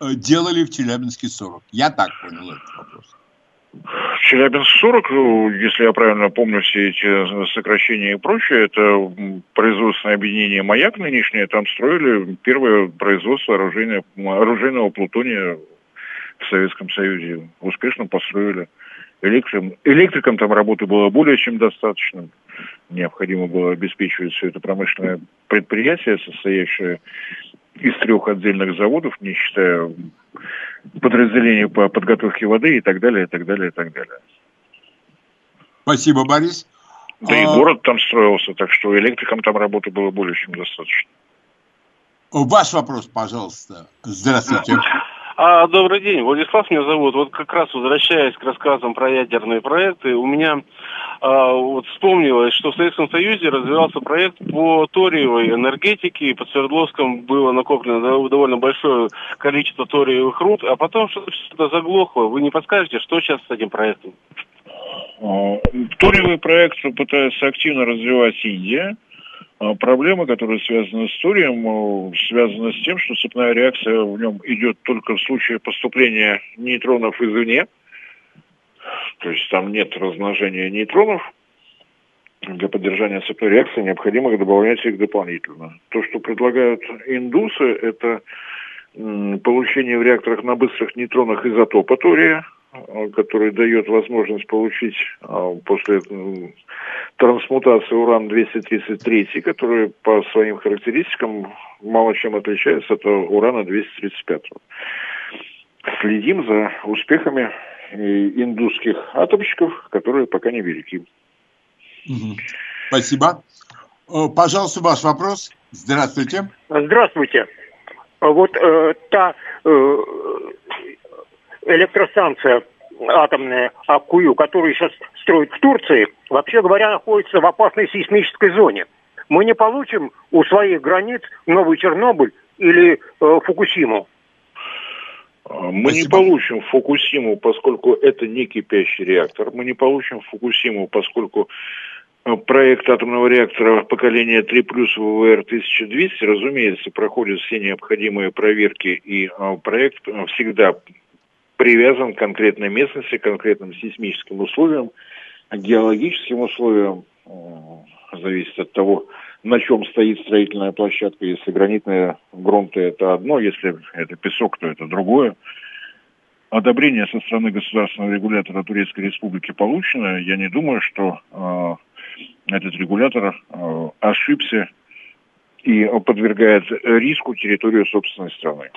э, делали в Челябинске 40? Я так понял этот вопрос. Челябинск 40, если я правильно помню все эти сокращения и прочее, это производственное объединение «Маяк» нынешнее, там строили первое производство оружейного, оружейного плутония в Советском Союзе. Успешно построили. Электриком, электрикам там работы было более чем достаточно. Необходимо было обеспечивать все это промышленное предприятие, состоящее из трех отдельных заводов, не считая подразделений по подготовке воды и так далее, и так далее, и так далее. Спасибо, Борис. Да а... и город там строился, так что электрикам там работы было более чем достаточно. Ваш вопрос, пожалуйста. Здравствуйте. А, добрый день, Владислав меня зовут. Вот как раз возвращаясь к рассказам про ядерные проекты, у меня а, вот вспомнилось, что в Советском Союзе развивался проект по ториевой энергетике, и под Свердловском было накоплено довольно большое количество ториевых руд, а потом что-то заглохло. Вы не подскажете, что сейчас с этим проектом? А, ториевый проект пытается активно развивать Индия. А проблема, которая связана с турием, э, связана с тем, что цепная реакция в нем идет только в случае поступления нейтронов извне. То есть там нет размножения нейтронов. Для поддержания цепной реакции необходимо добавлять их дополнительно. То, что предлагают индусы, это получение в реакторах на быстрых нейтронах изотопа тория, Э, который дает возможность получить э, после трансмутации уран-233, который по своим характеристикам мало чем отличается от урана-235. Следим за успехами индусских атомщиков, которые пока не велики. Спасибо. Э, пожалуйста, ваш вопрос. Здравствуйте. Здравствуйте. Вот э, та э, электростанция атомная Аккую, которую сейчас строят в Турции, вообще говоря, находится в опасной сейсмической зоне. Мы не получим у своих границ новый Чернобыль или э, Фукусиму. Мы не получим Фукусиму, поскольку это не кипящий реактор. Мы не получим Фукусиму, поскольку э, проект атомного реактора поколения 3 плюс ВВР-1200, разумеется, проходит все необходимые проверки, и э, проект всегда привязан к конкретной местности, к конкретным сейсмическим условиям, геологическим условиям. Зависит от того, на чем стоит строительная площадка. Если гранитные грунты – это одно, если это песок, то это другое. Одобрение со стороны государственного регулятора Турецкой Республики получено. Я не думаю, что э, этот регулятор э, ошибся и подвергает риску территорию собственной страны.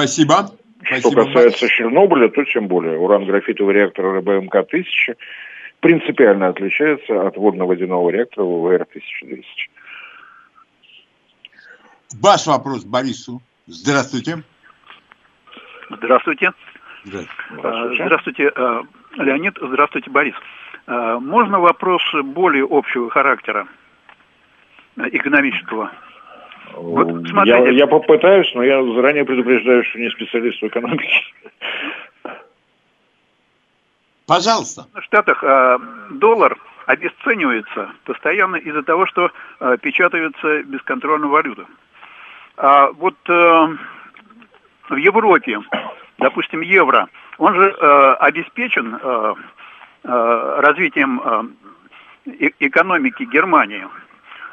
Спасибо. Что касается Чернобыля, то тем более. Уран-графитовый реактор РБМК-1000 принципиально отличается от водно-водяного реактора ВВР-1200. Ваш вопрос Борису. Здравствуйте. Здравствуйте. Здравствуйте. Здравствуйте, э, Леонид. Здравствуйте, Борис. Э, можно вопрос более общего характера, экономического? Вот, смотрите. Я, я попытаюсь, но я заранее предупреждаю, что не специалист в экономике. Пожалуйста. В Штатах э, доллар обесценивается постоянно из-за того, что э, печатаются бесконтрольно валюты. А вот э, в Европе, допустим, евро, он же э, обеспечен э, э, развитием э, экономики Германии,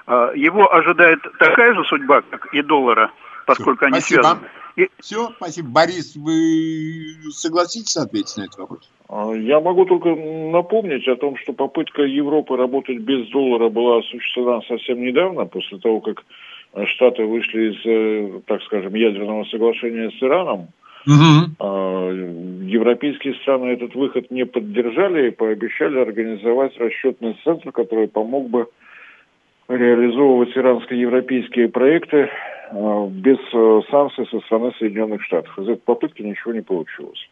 его ожидает такая же судьба, как и доллара, поскольку Все, они спасибо. связаны. И... Все, спасибо. Борис, вы согласитесь ответить на этот вопрос? А, я могу только напомнить о том, что попытка Европы работать без доллара была осуществлена совсем недавно, после того, как Штаты вышли из, э, так скажем, ядерного соглашения с Ираном. Угу. Европейские страны этот выход не поддержали и пообещали организовать расчетный центр, который помог бы реализовывать иранско-европейские проекты а, без э, санкций со стороны Соединенных Штатов. Из этой попытки ничего не получилось.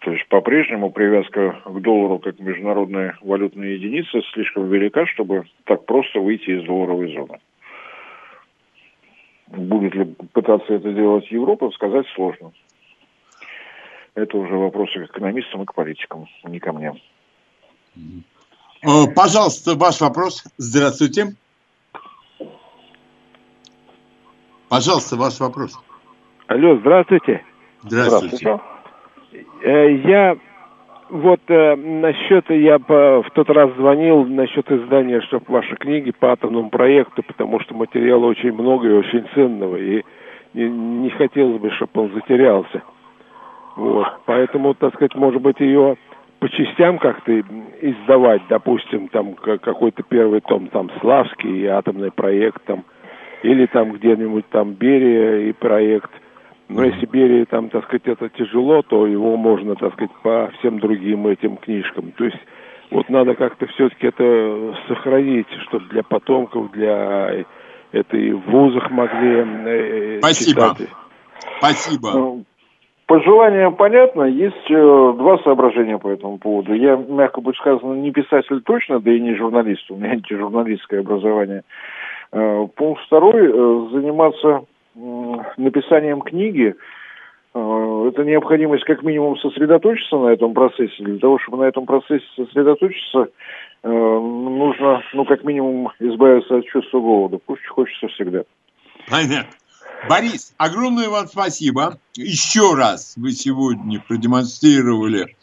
То есть по-прежнему привязка к доллару как международной валютной единицы слишком велика, чтобы так просто выйти из долларовой зоны. Будет ли пытаться это делать Европа, сказать сложно. Это уже вопросы к экономистам и к политикам, не ко мне. Э, пожалуйста, ваш вопрос. Здравствуйте. Пожалуйста, ваш вопрос. Алло, здравствуйте. Здравствуйте. здравствуйте. Э, я вот э, насчет, я по, в тот раз звонил насчет издания, чтобы ваши книги по атомному проекту, потому что материала очень много и очень ценного, и не, не хотелось бы, чтобы он затерялся. Вот, поэтому, так сказать, может быть, ее по частям как-то издавать, допустим, там какой-то первый том, там, Славский и атомный проект, там, или там где-нибудь там Берия и проект – но если Берия там, так сказать, это тяжело, то его можно, так сказать, по всем другим этим книжкам. То есть вот надо как-то все-таки это сохранить, чтобы для потомков, для это и в вузах могли э, Спасибо. читать. Спасибо. Ну, пожелание понятно. Есть э, два соображения по этому поводу. Я, мягко будет сказано, не писатель точно, да и не журналист. У меня [laughs] антижурналистское образование. Э, пункт второй. Э, заниматься написанием книги, это необходимость как минимум сосредоточиться на этом процессе. Для того, чтобы на этом процессе сосредоточиться, нужно, ну, как минимум, избавиться от чувства голода. Пусть хочется всегда. Понятно. Борис, огромное вам спасибо. Еще раз вы сегодня продемонстрировали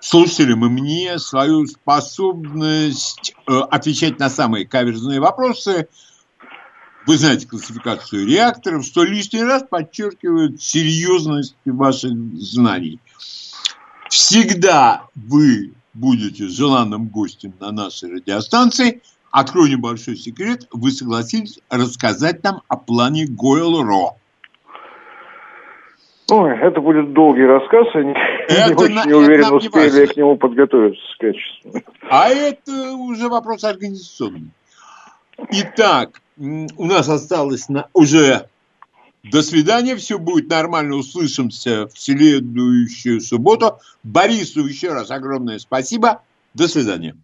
слушателям и мне свою способность э, отвечать на самые каверзные вопросы – вы знаете классификацию реакторов, что лишний раз подчеркивает серьезность ваших знаний. Всегда вы будете желанным гостем на нашей радиостанции. Открою небольшой секрет. Вы согласились рассказать нам о плане Гойл-Ро. Ой, это будет долгий рассказ, я не, [laughs] это не очень на, не уверен, успею ли я к нему подготовиться качественно. А это уже вопрос организационный. Итак, у нас осталось на уже до свидания, все будет нормально, услышимся в следующую субботу. Борису еще раз огромное спасибо. До свидания.